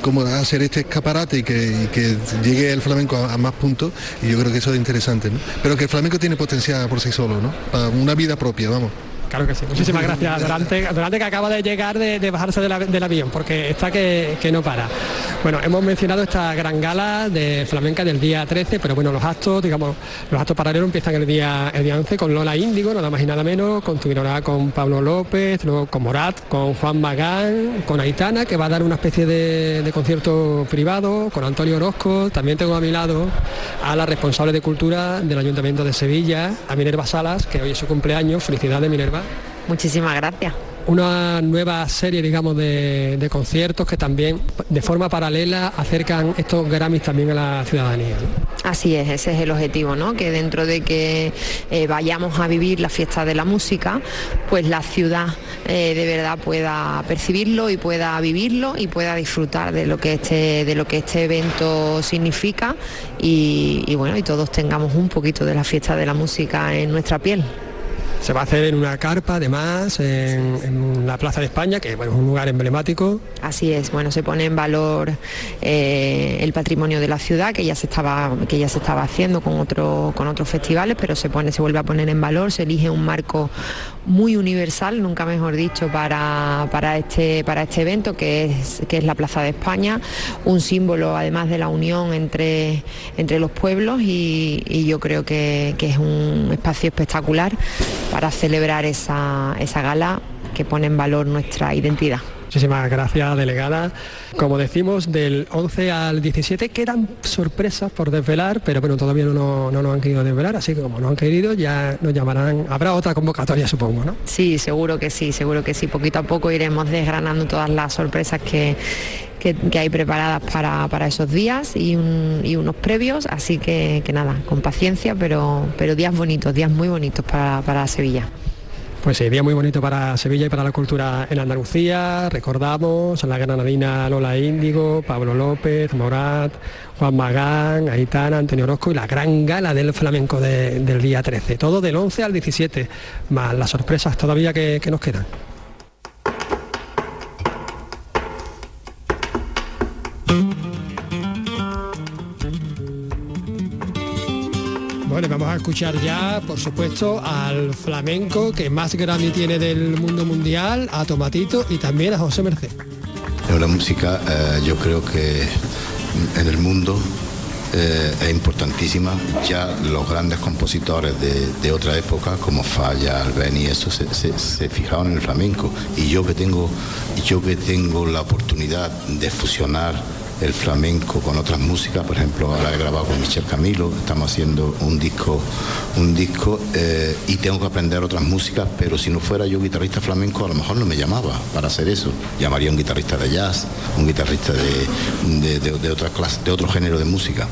como hacer este escaparate y que, que llegue el flamenco a más puntos, y yo creo que eso es interesante, ¿no? Pero que el flamenco tiene potencial por sí solo, ¿no? Una vida propia, vamos. Claro que sí. Muchísimas gracias. Durante, Durante que acaba de llegar de, de bajarse de la- del avión, porque está que, que no para. Bueno, hemos mencionado esta gran gala de flamenca del día 13, pero bueno, los actos, digamos, los actos paralelos empiezan el día, el día 11 con Lola Índigo, nada más y nada menos, continuará con Pablo López, luego con Morat, con Juan Magán, con Aitana, que va a dar una especie de, de concierto privado, con Antonio Orozco, también tengo a mi lado a la responsable de cultura del Ayuntamiento de Sevilla, a Minerva Salas, que hoy es su cumpleaños, felicidades Minerva. Muchísimas gracias. Una nueva serie, digamos, de, de conciertos que también de forma paralela acercan estos Grammys también a la ciudadanía. Así es, ese es el objetivo, ¿no? Que dentro de que eh, vayamos a vivir la fiesta de la música, pues la ciudad eh, de verdad pueda percibirlo y pueda vivirlo y pueda disfrutar de lo que este, de lo que este evento significa y, y bueno, y todos tengamos un poquito de la fiesta de la música en nuestra piel. Se va a hacer en una carpa, además, en, la Plaza de España, que bueno, es un lugar emblemático. Así es, bueno, se pone en valor eh, el patrimonio de la ciudad que ya se estaba, que ya se estaba haciendo con otro, con otros festivales, pero se pone, se vuelve a poner en valor, se elige un marco muy universal, nunca mejor dicho, para, para este, para este evento que es, que es la Plaza de España, un símbolo además de la unión entre, entre los pueblos y, yo creo que es un espacio espectacular para celebrar esa, esa gala que pone en valor nuestra identidad. Muchísimas gracias, delegada. Como decimos, del 11 al 17 quedan sorpresas por desvelar, pero bueno, todavía no, no, no nos han querido desvelar, así que como no han querido, ya nos llamarán. Habrá otra convocatoria, supongo, ¿no? Sí, seguro que sí, seguro que sí. Poquito a poco iremos desgranando todas las sorpresas que, que, hay preparadas para, para esos días y, un- y unos previos, así que, nada, con paciencia, pero, pero días bonitos, días muy bonitos para, para Sevilla. Pues sí, día muy bonito para Sevilla y para la cultura en Andalucía. Recordamos a la granadina Lola Índigo, Pablo López, Morat, Juan Magán, Aitana, Antonio Orozco y la gran gala del flamenco de- del día 13. Todo del 11 al 17, más las sorpresas todavía que nos quedan. Vamos a escuchar ya, por supuesto, al flamenco que más Grammy tiene del mundo mundial, a Tomatito y también a José Merced. Una música, eh, yo creo que en el mundo eh, es importantísima. Ya los grandes compositores de, otra época, como Falla, Albeni, eso se, se- se fijaban en el flamenco. Y yo que tengo, yo que tengo la oportunidad de fusionar el flamenco con otras músicas, por ejemplo, ahora he grabado con Michel Camilo, estamos haciendo un disco, un disco eh, y tengo que aprender otras músicas, pero si no fuera yo guitarrista flamenco, a lo mejor no me llamaba para hacer eso. Llamaría a un guitarrista de jazz, un guitarrista de, de, de- otro género de música.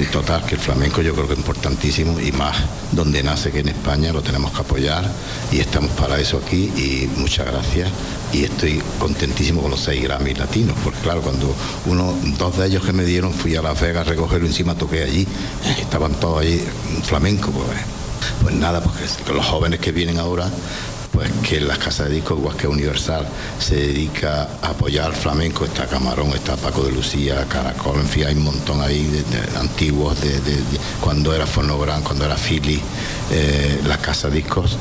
Y total, que el flamenco yo creo que es importantísimo y más donde nace que en España lo tenemos que apoyar y estamos para eso aquí y muchas gracias y estoy contentísimo con los seis Grammy latinos, porque claro, cuando uno, dos de ellos que me dieron fui a Las Vegas a recogerlo encima toqué allí, estaban todos allí flamenco, pues, pues nada, porque los jóvenes que vienen ahora pues que las casas de discos, igual Universal, se dedica a apoyar flamenco, está Camarón, está Paco de Lucía, Caracol, en fin, hay un montón ahí de, antiguos, de, cuando era Fonogran, cuando era Philly, eh, las casas discos,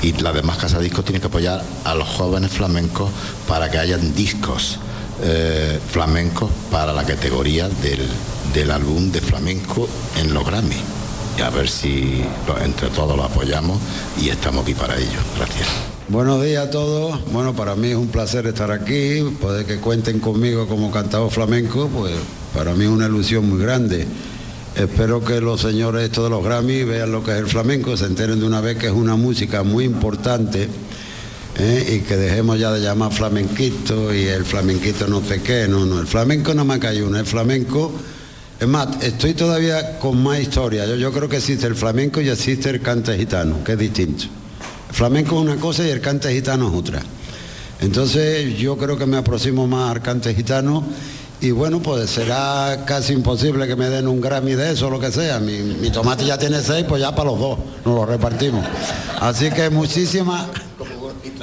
y las demás casas discos tienen que apoyar a los jóvenes flamencos para que hayan discos eh, flamencos para la categoría del, del álbum de flamenco en los Grammy a ver si entre todos lo apoyamos y estamos aquí para ello. Gracias. Buenos días a todos. Bueno, para mí es un placer estar aquí, poder que cuenten conmigo como cantador flamenco, pues para mí es una ilusión muy grande. Espero que los señores estos de los Grammy vean lo que es el flamenco, se enteren de una vez que es una música muy importante ¿eh? y que dejemos ya de llamar flamenquito y el flamenquito no sé qué, no, no, el flamenco no me cae uno, el flamenco, es más, estoy todavía con más historia, yo, creo que existe el flamenco y existe el cante gitano, que es distinto. El flamenco es una cosa y el cante gitano es otra. Entonces yo creo que me aproximo más al cante gitano y bueno, pues será casi imposible que me den un Grammy de eso o lo que sea. Mi, mi tomate ya tiene seis, pues ya para los dos, nos lo repartimos. Así que muchísimas,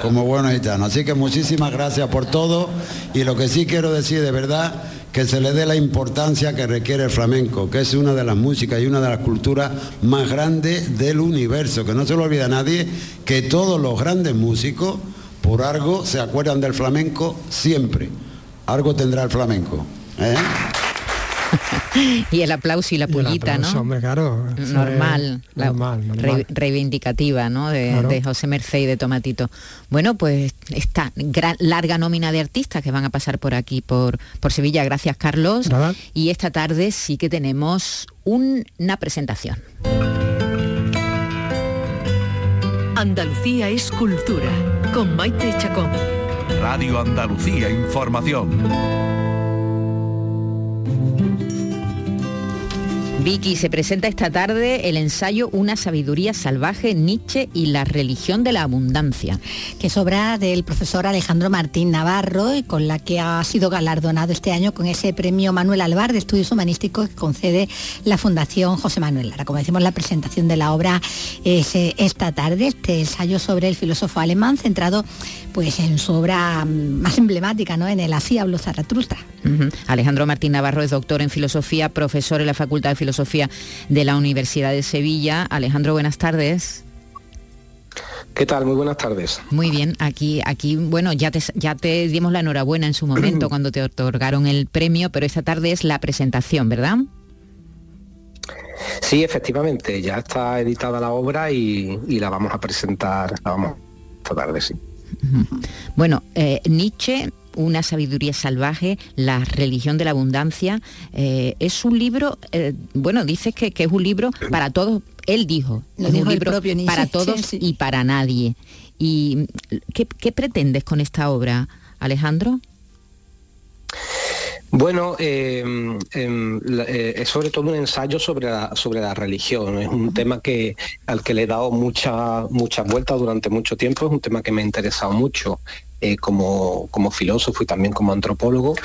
como buenos gitanos, así que muchísimas gracias por todo y lo que sí quiero decir de verdad que se le dé la importancia que requiere el flamenco, que es una de las músicas y una de las culturas más grandes del universo, que no se lo olvida nadie, que todos los grandes músicos por algo se acuerdan del flamenco siempre. Algo tendrá el flamenco. ¿eh? y el aplauso y la pullita, ¿no? hombre, claro, Normal, la normal, normal. re- reivindicativa, ¿no? De, Claro. de José Merced y de Tomatito. Bueno, pues esta gran, larga nómina de artistas que van a pasar por aquí, por, por Sevilla. Gracias, Carlos. Y esta tarde sí que tenemos un- una presentación. Andalucía es cultura, con Maite Chacón. Radio Andalucía Información. Vicky, se presenta esta tarde el ensayo Una sabiduría salvaje, Nietzsche y la religión de la abundancia. que es obra del profesor Alejandro Martín Navarro y con la que ha sido galardonado este año con ese premio Manuel Alvar de Estudios Humanísticos que concede la Fundación José Manuel Lara. Como decimos, la presentación de la obra es eh, esta tarde, este ensayo sobre el filósofo alemán centrado pues en su obra mm, más emblemática, ¿no? en el Así habló Zaratustra. Alejandro Martín Navarro es doctor en filosofía, profesor en la Facultad de Filosofía de la Universidad de Sevilla. Alejandro, buenas tardes. ¿Qué tal? Muy buenas tardes. Muy bien, aquí, aquí, bueno, ya te, ya te dimos la enhorabuena en su momento cuando te otorgaron el premio, pero esta tarde es la presentación, ¿verdad? Sí, efectivamente, ya está editada la obra y, y la vamos a presentar, la vamos esta tarde, sí. Bueno, eh, Nietzsche, una sabiduría salvaje, la religión de la abundancia, eh, es un libro, eh, bueno, dices que, que es un libro para todos, él dijo, Lo es dijo un el libro propio para todos sí, sí. y para nadie. ¿Y qué, qué pretendes con esta obra, Alejandro? Bueno, eh, em, eh, es sobre todo un ensayo sobre la, sobre la religión. Es un tema que, al que le he dado muchas muchas vueltas durante mucho tiempo. Es un tema que me ha interesado mucho eh, como, como filósofo y también como antropólogo.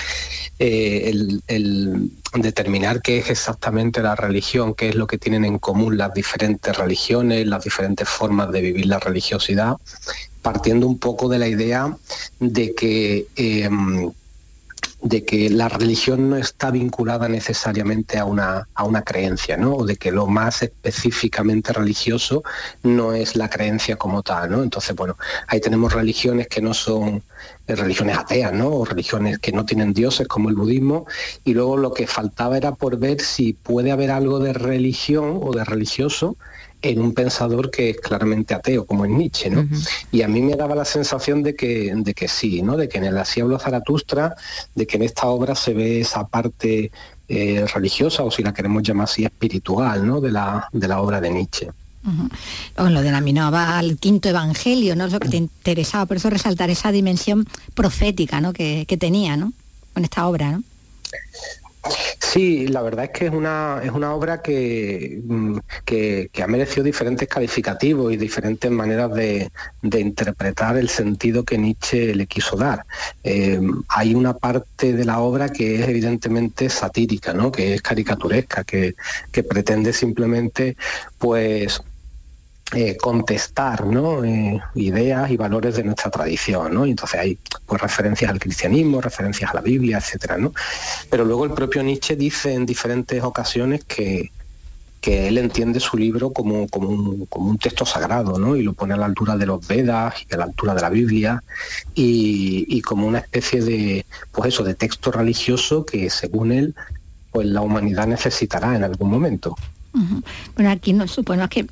Eh, el, determinar qué es exactamente la religión, qué es lo que tienen en común las diferentes religiones, las diferentes formas de vivir la religiosidad, partiendo un poco de la idea de que em, de que la religión no está vinculada necesariamente a una, a una creencia, ¿no? O de que lo más específicamente religioso no es la creencia como tal, ¿no? Entonces, bueno, ahí tenemos religiones que no son eh, religiones ateas, ¿no? O religiones que no tienen dioses como el budismo. Y luego lo que faltaba era por ver si puede haber algo de religión o de religioso en un pensador que es claramente ateo, como es Nietzsche, ¿no? Y a mí me daba la sensación de que, de que sí, ¿no? De que en el Así hablo Zaratustra, de que en esta obra se ve esa parte eh, religiosa, o si la queremos llamar así, espiritual, ¿no? De la, de la obra de Nietzsche. Ujú. O lo denominaba al quinto evangelio, ¿no? Es lo que te interesaba, por eso resaltar esa dimensión profética, ¿no? Que, que tenía, ¿no? Con esta obra, ¿no? Sí, la verdad es que es una, es una obra que, mm, que, que ha merecido diferentes calificativos y diferentes maneras de, de interpretar el sentido que Nietzsche le quiso dar. Eh, hay una parte de la obra que es evidentemente satírica, ¿no? que es caricaturesca, que, que pretende simplemente pues eh, contestar ¿no? Eh, ideas y valores de nuestra tradición, ¿no? Entonces hay pues, referencias al cristianismo, referencias a la Biblia, etcétera, ¿no? Pero luego el propio Nietzsche dice en diferentes ocasiones que, que él entiende su libro como, como, un, texto sagrado, ¿no? Y lo pone a la altura de los Vedas y a la altura de la Biblia y, como una especie de, pues eso, de texto religioso que según él, pues la humanidad necesitará en algún momento. Bueno, aquí no supongo que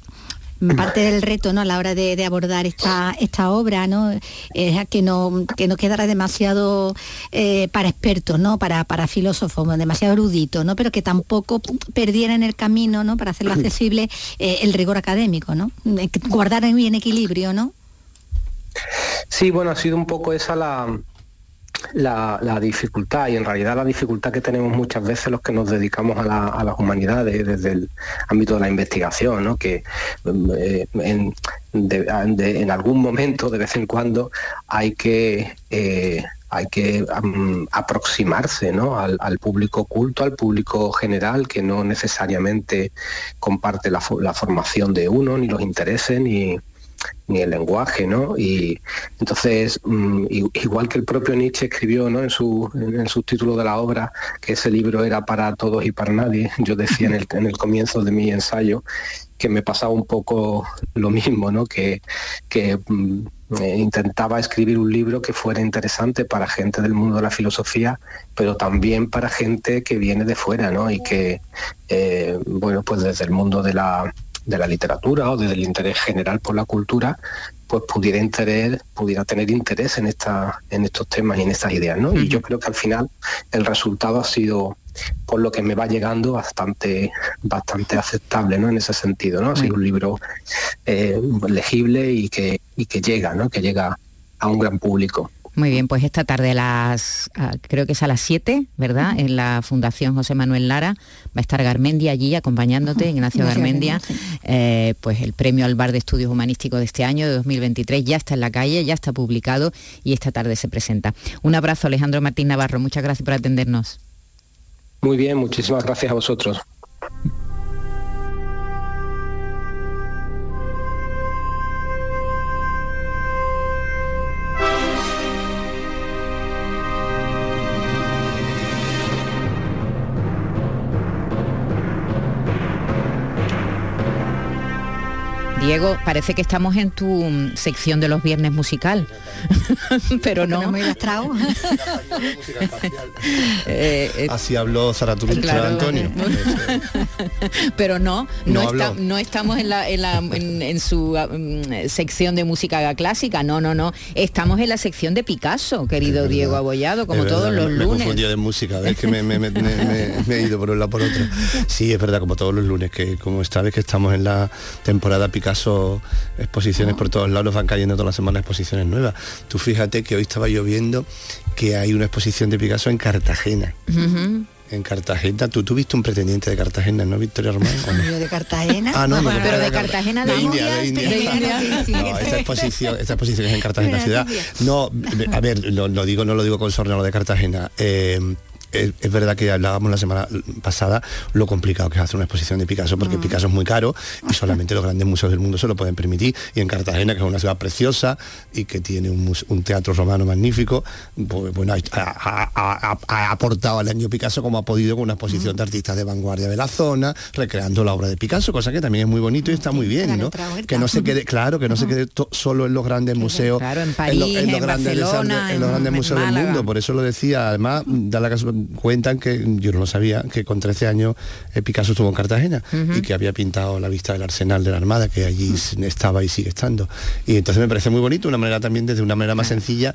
parte del reto ¿no? a la hora de, de abordar esta, esta obra ¿no? es a que no, que no quedara demasiado eh, para expertos, ¿no? para, para filósofos, demasiado erudito, ¿no? pero que tampoco perdiera en el camino ¿no? para hacerlo accesible eh, el rigor académico, ¿no? Eh, guardar bien equilibrio, ¿no? Sí, bueno, ha sido un poco esa la, la, la dificultad y en realidad la dificultad que tenemos muchas veces los que nos dedicamos a, la- las humanidades desde el ámbito de la investigación, ¿no? que eh, en, algún momento, de vez en cuando, hay que... eh, hay que aproximarse ¿no? al, público oculto, al público general, que no necesariamente comparte la, la formación de uno, ni los intereses, ni, ni el lenguaje, ¿no? Y entonces, mm, igual que el propio Nietzsche escribió, ¿no? En su, en el subtítulo de la obra, que ese libro era para todos y para nadie, yo decía en el, en el comienzo de mi ensayo que me pasaba un poco lo mismo, ¿no? Que, que mm, eh, intentaba escribir un libro que fuera interesante para gente del mundo de la filosofía, pero también para gente que viene de fuera, ¿no? Y que, eh, bueno, pues desde el mundo de la, de la literatura o desde el interés general por la cultura, pues pudiera interés, pudiera tener interés en esta, en estos temas y en estas ideas, ¿no? Y yo creo que al final el resultado ha sido, por lo que me va llegando, bastante, bastante aceptable, ¿no? En ese sentido, ¿no? Ha sido un libro eh, legible y que, y que llega, ¿no? Que llega a un gran público. Muy bien, pues esta tarde a las, a- creo que es a las 7, ¿verdad? En la Fundación José Manuel Lara va a estar Garmendia allí acompañándote, Ignacio Ignacio Garmendia. Garmendia, Eh, pues el premio al Bar de Estudios Humanísticos de este año, de 2023, ya está en la calle, ya está publicado y esta tarde se presenta. Un abrazo, Alejandro Martín Navarro. Muchas gracias por atendernos. Muy bien, muchísimas gracias a vosotros. Diego, parece que estamos en tu mm, sección de los viernes musical, pero no. muy. Eh, eh, Así habló Zaratustra Claro. Antonio. pero no, no, No está- no estamos en, la, en, la- en- en su mm, sección de música clásica, no, no, no, estamos en la sección de Picasso, querido Diego Abollado, como Es todos los me, Me lunes. confundido de música, ves que me, me- me- me- me- me he ido por un lado por otro. Sí, es verdad, como todos los lunes, que como esta vez que estamos en la temporada Picasso, exposiciones por todos lados, van cayendo todas las semanas exposiciones nuevas. Tú fíjate que hoy estaba lloviendo que hay una exposición de Picasso en Cartagena. Ujú. En Cartagena, tú tuviste un pretendiente de Cartagena, ¿no, Victoria Román? ¿O no? De Cartagena. Ah, no, no, Bueno, pero de no, no, Cartagena de de India, de India. de India. No, esta exposición, esta exposición es en Cartagena ciudad. India. No, a ver, lo, lo digo, no lo digo con sorna lo de Cartagena. Eh, es, es verdad que hablábamos la semana pasada lo complicado que es hacer una exposición de Picasso, porque Picasso es muy caro y solamente los grandes museos del mundo se lo pueden permitir. Y en Cartagena, que es una ciudad preciosa y que tiene un, teatro romano magnífico, pues bueno, ha, aportado al año Picasso como ha podido con una exposición de artistas de vanguardia de la zona, recreando la obra de Picasso, cosa que también es muy bonito y está muy bien, ¿no? Que no se quede, claro, que no se quede solo en los grandes museos, Claro, en París, en los grandes museos del mundo, por eso lo decía, además da la casu- cuentan que yo no lo sabía, que con 13 años eh, Picasso estuvo en Cartagena y que había pintado la vista del arsenal de la Armada, que allí estaba y sigue estando. Y entonces me parece muy bonito, una manera también desde una manera más sencilla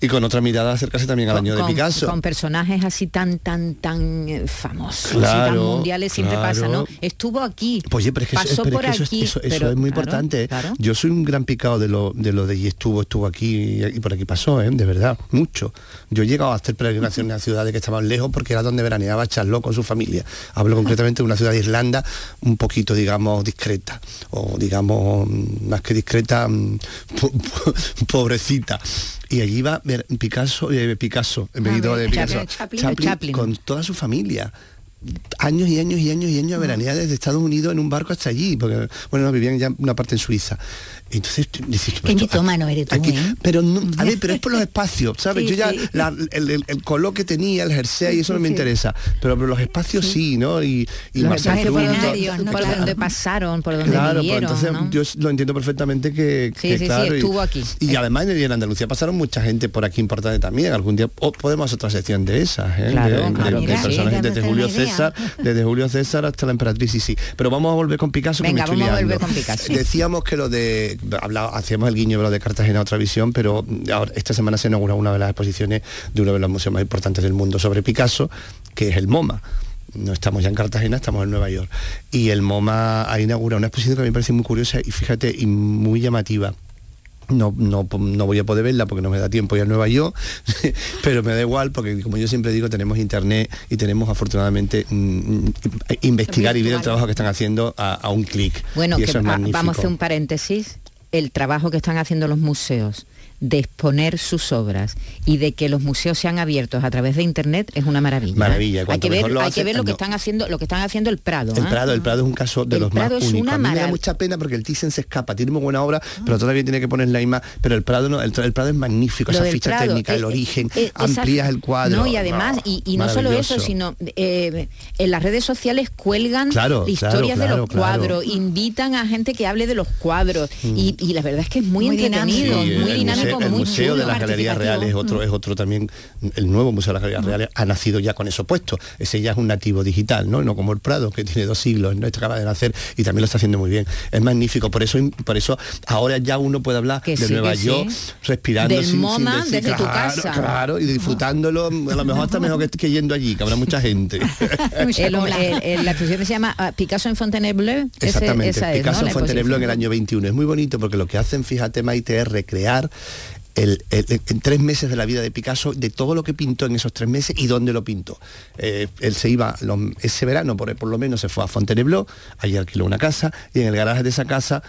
y con otra mirada acercarse también al año de con, Picasso. con personajes así tan tan tan eh, famosos y tan Claro, mundiales siempre claro. pasa no estuvo aquí Pues, Oye, pero es que, eso, pasó pero es por que eso es- aquí eso, eso pero, es muy claro, importante. claro. Yo soy un gran picado de lo de lo de y estuvo, estuvo aquí y, y por aquí pasó, ¿eh? de verdad, mucho. Yo he llegado a hacer peregrinaciones a ciudades que estaban estaban lejos porque era donde veraneaba Charlot con su familia. Hablo concretamente de una ciudad de Irlanda un poquito, digamos, discreta, o digamos, mm, más que discreta, mm, po- po- pobrecita. Y allí iba ver Picasso, eh, Picasso, en vez de Picasso, Chaplin. Chaplin, Chaplin. con toda su familia años y años y años y años a veranear desde Estados Unidos en un barco hasta allí, porque bueno, no, vivían ya una parte en Suiza. Entonces dices, Qué mitómano eres tú, aquí- ¿eh? pero no, a ver, pero es por los espacios, ¿sabes? Sí, Yo ya sí. la- el, el- el color que tenía, el jersey, eso no me Sí. interesa, pero, pero los espacios sí, ¿no? Y, y Los por Proust, donde, por donde pasaron, por donde Claro, pues entonces ¿no? yo lo entiendo perfectamente que, Sí, que, sí, sí, claro, y- estuvo aquí. Y, además en Andalucía pasaron mucha gente por aquí importante también. Algún día o podemos hacer otra sección de esas, ¿eh? Claro, de, de- personajes desde Julio. César, desde Julio César hasta la emperatriz, sí, sí. Pero vamos a volver con Picasso Venga, vamos a volver con Picasso. Decíamos que lo de hablaba- hacíamos el guiño de lo de Cartagena otra visión, pero ahora, esta semana se inaugura una de las exposiciones de uno de los museos más importantes del mundo sobre Picasso, que es el MoMA. No estamos ya en Cartagena, estamos en Nueva York. Y el MoMA ha inaugurado una exposición que a mí me parece muy curiosa y fíjate, y muy llamativa. No, no, no voy a poder verla porque no me da tiempo ir a Nueva York, pero me da igual porque como yo siempre digo, tenemos internet y tenemos afortunadamente mm, mm, investigar y ver el trabajo que están haciendo a, a un clic. Bueno, y que eso es magnífico. vamos a hacer un paréntesis. El trabajo que están haciendo los museos de exponer sus obras y de que los museos sean abiertos a través de internet es una maravilla. ¿eh? Maravilla, Hay que ver, lo hay hacen, que ver lo que están haciendo, lo que están haciendo el Prado. El ¿eh? Prado, el Prado es un caso de El los Prado más es únicos. una A mí me da mucha pena porque el Thyssen se escapa, tiene muy buena obra, pero todavía tiene que poner la misma. Pero el Prado no, el, el Prado es magnífico, Lo esa ficha Prado, técnica, eh, el origen, eh, esa- amplías el cuadro. No, y además, y, y no solo eso, sino eh, en las redes sociales cuelgan Claro, historias claro, de los claro. cuadros, invitan a gente que hable de los cuadros y, y la verdad es que es muy, Muy entretenido, Sí, muy el dinámico, el muy museo chulo. de las Galerías Reales es otro, es otro también, el nuevo Museo de las Galerías Reales ha nacido ya con eso puesto. Ese ya es un nativo digital, ¿no? No como el Prado, que tiene dos siglos, ¿no? Esto acaba de nacer y también lo está haciendo muy bien. Es magnífico, por eso, por eso ahora ya uno puede hablar Que de sí, Nueva que sí. York, respirando Del sin, sin MoMA decir, desde tu claro, casa. Claro, y disfrutándolo, a lo mejor hasta mejor que, que yendo allí, que habrá mucha gente. El el- el- la exposición se llama ah, Picasso en Fontainebleau. ese- Exactamente, esa es, Picasso ¿no? en Fontainebleau en el año 21. Es muy bonito porque lo que hacen, fíjate, Maite, es recrear el- en tres meses de la vida de Picasso, de todo lo que pintó en esos tres meses y dónde lo pintó. Eh, él se iba, lo- ese verano por, por lo menos se fue a Fontainebleau, allí alquiló una casa y en el garaje de esa casa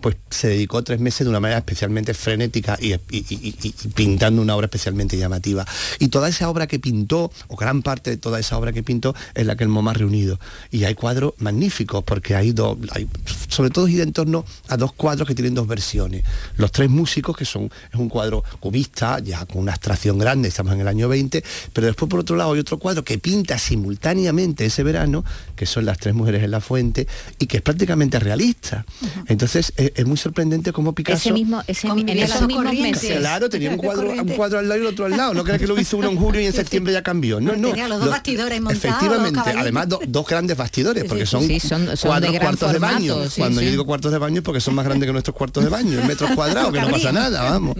pues se dedicó tres meses de una manera especialmente frenética y, y- y- y- y pintando una obra especialmente llamativa. Y toda esa obra que pintó, o gran parte de toda esa obra que pintó, es la que el MoMA ha reunido. Y hay cuadros magníficos, porque hay dos, hay- sobre todo gira en torno a dos cuadros que tienen dos versiones. Los tres músicos, que son, es un cuadro cubista, ya con una abstracción grande, estamos en el año 20, pero después por otro lado hay otro cuadro que pinta simultáneamente ese verano, que son las tres mujeres en la fuente, y que es prácticamente realista. Entonces es, es muy sorprendente cómo Picasso... Ese mismo, ese, en esos mismos meses. Claro, tenía un cuadro, un cuadro al lado y el otro al lado. No creas que lo hizo uno en julio y en septiembre ya cambió. No, no. Tenía los dos bastidores montados, Efectivamente, además do- dos grandes bastidores, porque son, sí, son- cuadros cuartos de baño. sí, Cuando sí. yo digo cuartos de baño es porque son más grandes que nuestros cuartos de baño, en metros cuadrados, que no pasa nada, vamos.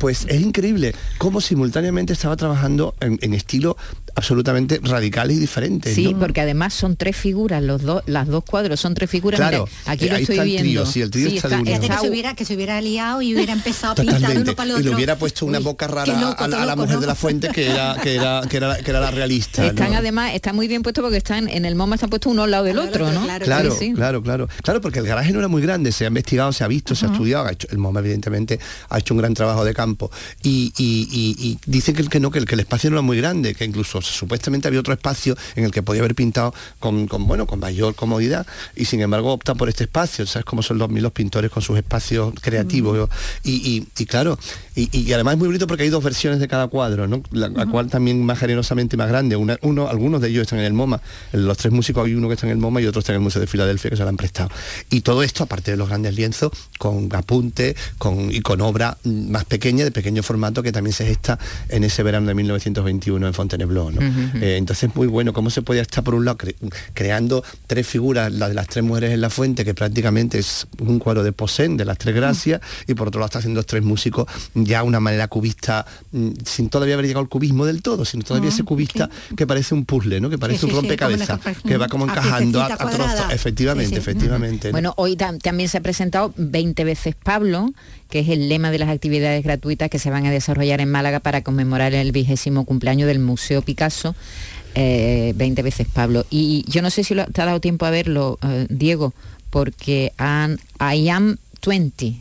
Pues es increíble cómo simultáneamente estaba trabajando en, en estilos absolutamente radicales y diferentes. Sí, ¿no? porque además son tres figuras, los dos, las dos cuadros son tres figuras. Claro, Mira, aquí eh, lo ahí estoy está el viendo. trío, sí, el trío está de unión. Fíjate que se hubiera, que se hubiera liado y hubiera empezado a pintar uno para el Y otro. le hubiera puesto una boca qué rara loco, a, la- todo a la loco, mujer ¿no? de la fuente que era, que era, que era, que era la realista. Están ¿no? además, está muy bien puesto porque están en el MoMA están puestos uno al lado del otro, ¿no? Claro, Sí, sí. claro, claro. Claro, porque el garaje no era muy grande, se ha investigado, se ha visto, se ha estudiado, ha hecho- el MoMA evidentemente ha hecho un gran trabajo de campo. Y, y- y- y dicen que el que no, que el, que el espacio no era muy grande, que incluso supuestamente había otro espacio en el que podía haber pintado con, con, bueno, con mayor comodidad, y sin embargo opta por este espacio, ¿sabes cómo son los, los pintores con sus espacios creativos? Y, y- y claro, y, y además es muy bonito porque hay dos versiones de cada cuadro, ¿no? La, la cual también más generosamente más grande. Una- uno, algunos de ellos están en el MoMA. Los tres músicos hay uno que está en el MoMA y otro está en el Museo de Filadelfia que se lo han prestado. Y todo esto, aparte de los grandes lienzos, con apunte con, y con obra más pequeña, de pequeño formato, que también se gesta en ese verano de 1921 en Fontainebleau. ¿no? Eh, entonces muy bueno cómo se podía estar por un lado cre- creando tres figuras, la de las tres mujeres en la fuente, que prácticamente es un cuadro de Posen, de las tres gracias, y por otro lado está haciendo los tres músicos ya una manera cubista, mm, sin todavía haber llegado al cubismo del todo, sino todavía Ah, ese cubista que parece un puzzle, ¿no? que parece Sí, un rompecabezas, que va como encajando a, a trozos. Efectivamente, Sí, sí. efectivamente. ¿no? Bueno, hoy tam- también se ha presentado 20 veces Pablo, que es el lema de las actividades gratuitas que se van a desarrollar en Málaga para conmemorar el vigésimo cumpleaños del Museo Picasso. eh, 20 veces Pablo. Y yo no sé si lo- te ha dado tiempo a verlo, eh, Diego, porque han, I am 20.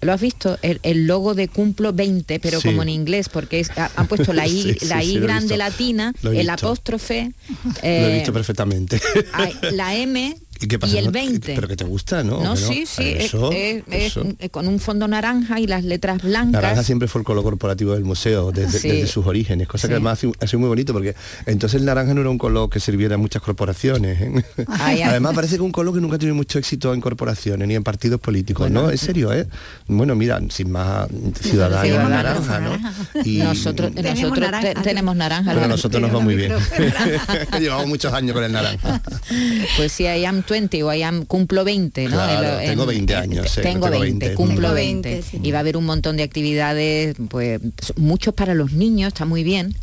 ¿Lo has visto? El, el logo de cumplo 20, pero Sí. como en inglés, porque es- ha- han puesto la I, Sí, la sí, I grande latina, el apóstrofe, Lo he eh, visto perfectamente. hay la M ¿Y qué pasa? y el ¿No? 20. Pero que te gusta, ¿no? No, ¿Que sí, sí, es- Eso, es- es- eso. con un fondo naranja y las letras blancas. Naranja siempre fue el color corporativo del museo desde, Sí. desde sus orígenes, cosa Sí. que además ha sido- muy bonito porque entonces el naranja no era un color que sirviera a muchas corporaciones. ¿eh? Además parece que un color que nunca ha tenido mucho éxito en corporaciones ni en partidos políticos, ¿no? Es serio, ¿eh? Bueno, mira, sin más ciudadano Ciudadanos. naranja, ¿no? Y nosotros nosotros te- tenemos naranja. pero nosotros nos va muy bien. Llevamos muchos años con el naranja. Pues sí, am 20 o I am cumplo 20, ¿no? Claro, En- tengo en- 20 años, sí, tengo tengo 20, 20. cumplo Cumplo 20. 20, Y va a haber un montón de actividades, pues muchos para los niños, está muy bien.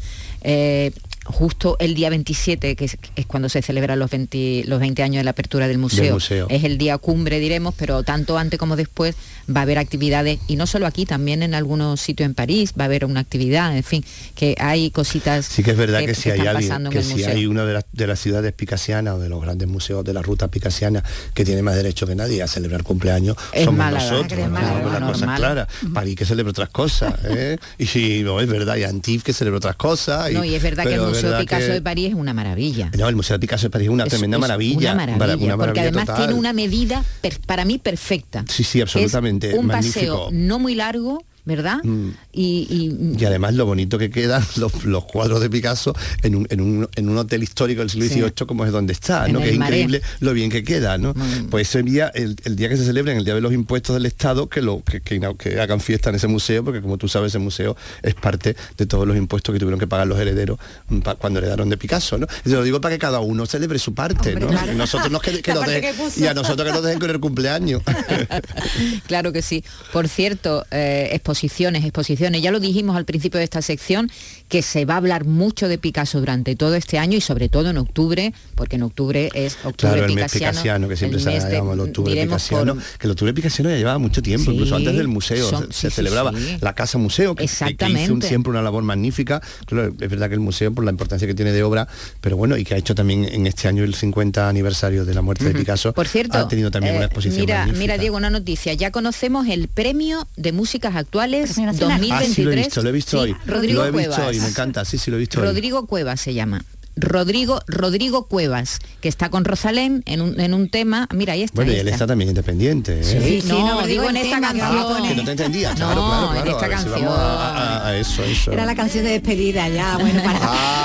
Eh, justo el día 27, que es, es cuando se celebran los 20, los 20 años de la apertura del museo. museo. Es el día cumbre, diremos, pero tanto antes como después va a haber actividades, y no solo aquí, también en algunos sitios en París va a haber una actividad, en fin, que hay cositas Sí que es verdad que, si hay alguien, que si hay una de las, de las ciudades picasianas o de los grandes museos de la ruta picasiana que tiene más derecho que nadie a celebrar cumpleaños, Es somos Málaga, nosotros, que. París que celebra otras cosas, ¿eh? y sí, no, es verdad, y Antibes que celebra otras cosas. No, y es verdad que pero Museo verdad Picasso que- de París es una maravilla. No, el Museo de Picasso de París es una Es- tremenda es maravilla. Una maravilla, para- una porque además total. tiene una medida per- para mí perfecta. Sí, sí, absolutamente. Es un magnífico. paseo no muy largo, ¿verdad? Mm. Y, y- Y además lo bonito que quedan los, los cuadros de Picasso en un, en, un, en un hotel histórico del siglo Sí. XVIII como es donde está, En ¿no? Que es increíble lo bien que queda, ¿no? Mm. Pues ese día, el, el día que se celebra, en el día de los impuestos del Estado, que lo que, que, que hagan fiesta en ese museo, porque como tú sabes, ese museo es parte de todos los impuestos que tuvieron que pagar los herederos mm, pa- cuando heredaron de Picasso, ¿no? Y lo digo para que cada uno celebre su parte, Hombre, ¿no? claro. Y nosotros nos que, nos dejen- y a nosotros que nos dejen con el cumpleaños. claro que sí. Por cierto, eh, exposiciones, exposiciones. Ya lo dijimos al principio de esta sección que se va a hablar mucho de Picasso durante todo este año y sobre todo en octubre, porque en octubre es octubre Claro, el mes picasiano, que siempre el se llama el octubre picasiano, que el octubre picasiano ya llevaba mucho tiempo, Sí, incluso antes del museo, son- se, sí, celebraba sí. la casa museo, que, hizo un- siempre una labor magnífica, claro, es verdad que el museo por la importancia que tiene de obra, pero bueno, y que ha hecho también en este año el 50 aniversario de la muerte de Picasso, Por cierto, ha tenido también eh, una exposición mira, magnífica. mira Diego, una noticia. Ya conocemos el premio de músicas actuales Premio Nacional. 2023. Ah, sí, lo he visto, lo he visto Sí, hoy. Rodrigo lo he visto Cuevas. hoy, me encanta, sí, sí, lo he visto hoy. Rodrigo Cuevas se llama. Rodrigo, Rodrigo Cuevas, que está con Rosalén en un, en un tema. Mira, ahí está. Bueno, y él está. está también independiente, ¿eh? Sí, Sí, no, no, pero digo digo en esta canción. Que no te entendía, No, claro, claro, en esta a ver si canción. vamos a, a- a eso, eso. Era la canción de despedida ya, bueno, para, Ah.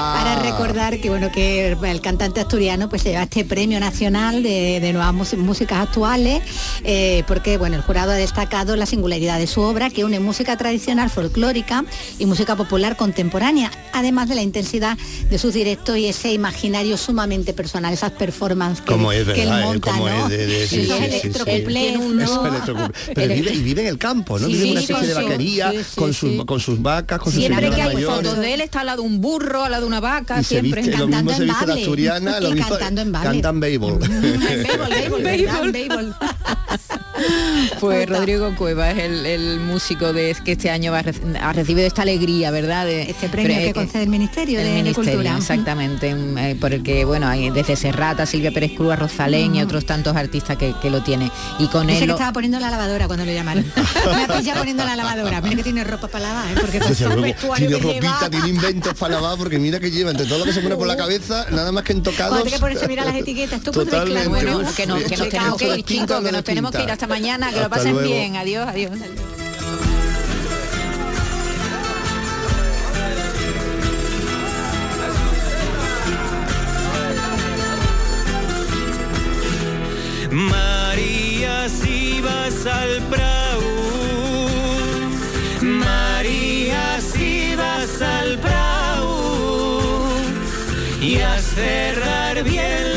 Recordar que bueno que el cantante asturiano pues se lleva este premio nacional de, de nuevas músicas actuales, eh, porque bueno, el jurado ha destacado la singularidad de su obra, que une música tradicional folclórica y música popular contemporánea, además de la intensidad de sus directos y ese imaginario sumamente personal, esas performances que, Como es, que él ¿verdad? Él monta, como ¿no? es de- de- sí. Pero vive, y vive en el campo, ¿no? Sí, vive en una especie de vaquería sí, sí, con, sí. sus, con sus vacas, con sus Siempre que hay mayores. fotos de él está al lado de un burro, al lado de una vaca, y se siempre. viste, lo mismo se viste la asturiana, lo mismo cantando en ballet. cantan béisbol. Béisbol, béisbol, béisbol. Pues Rodrigo Cueva es el, el músico de que este año va a ha recibido esta alegría, ¿verdad? De, Este premio pre- que concede el Ministerio el de, de Ministerio, Cultura. exactamente, eh, por el que, bueno, hay desde Serrata, Silvia Pérez Cruz, a Rosalén y otros tantos artistas que, que lo tienen. Y con Ese él... que lo- estaba poniendo la lavadora cuando lo llamaron. Me pilla poniendo la lavadora. Mira que tiene ropa para lavar, ¿eh? porque con todo el luego, vestuario tiene que ropita, lleva. tiene inventos para lavar, porque mira que lleva entre todo lo que se pone por la cabeza, nada más que en tocados. Cuando hay que ponerse a mirar las etiquetas, tú puedes Totalmente. claro, Bueno, que, no- que nos tenemos que ir, chicos, que nos tenemos que ir hasta mañana, que lo pasen luego. bien. Adiós, adiós. María, si vas al Prau. María, si vas al Prau. Y a cerrar bien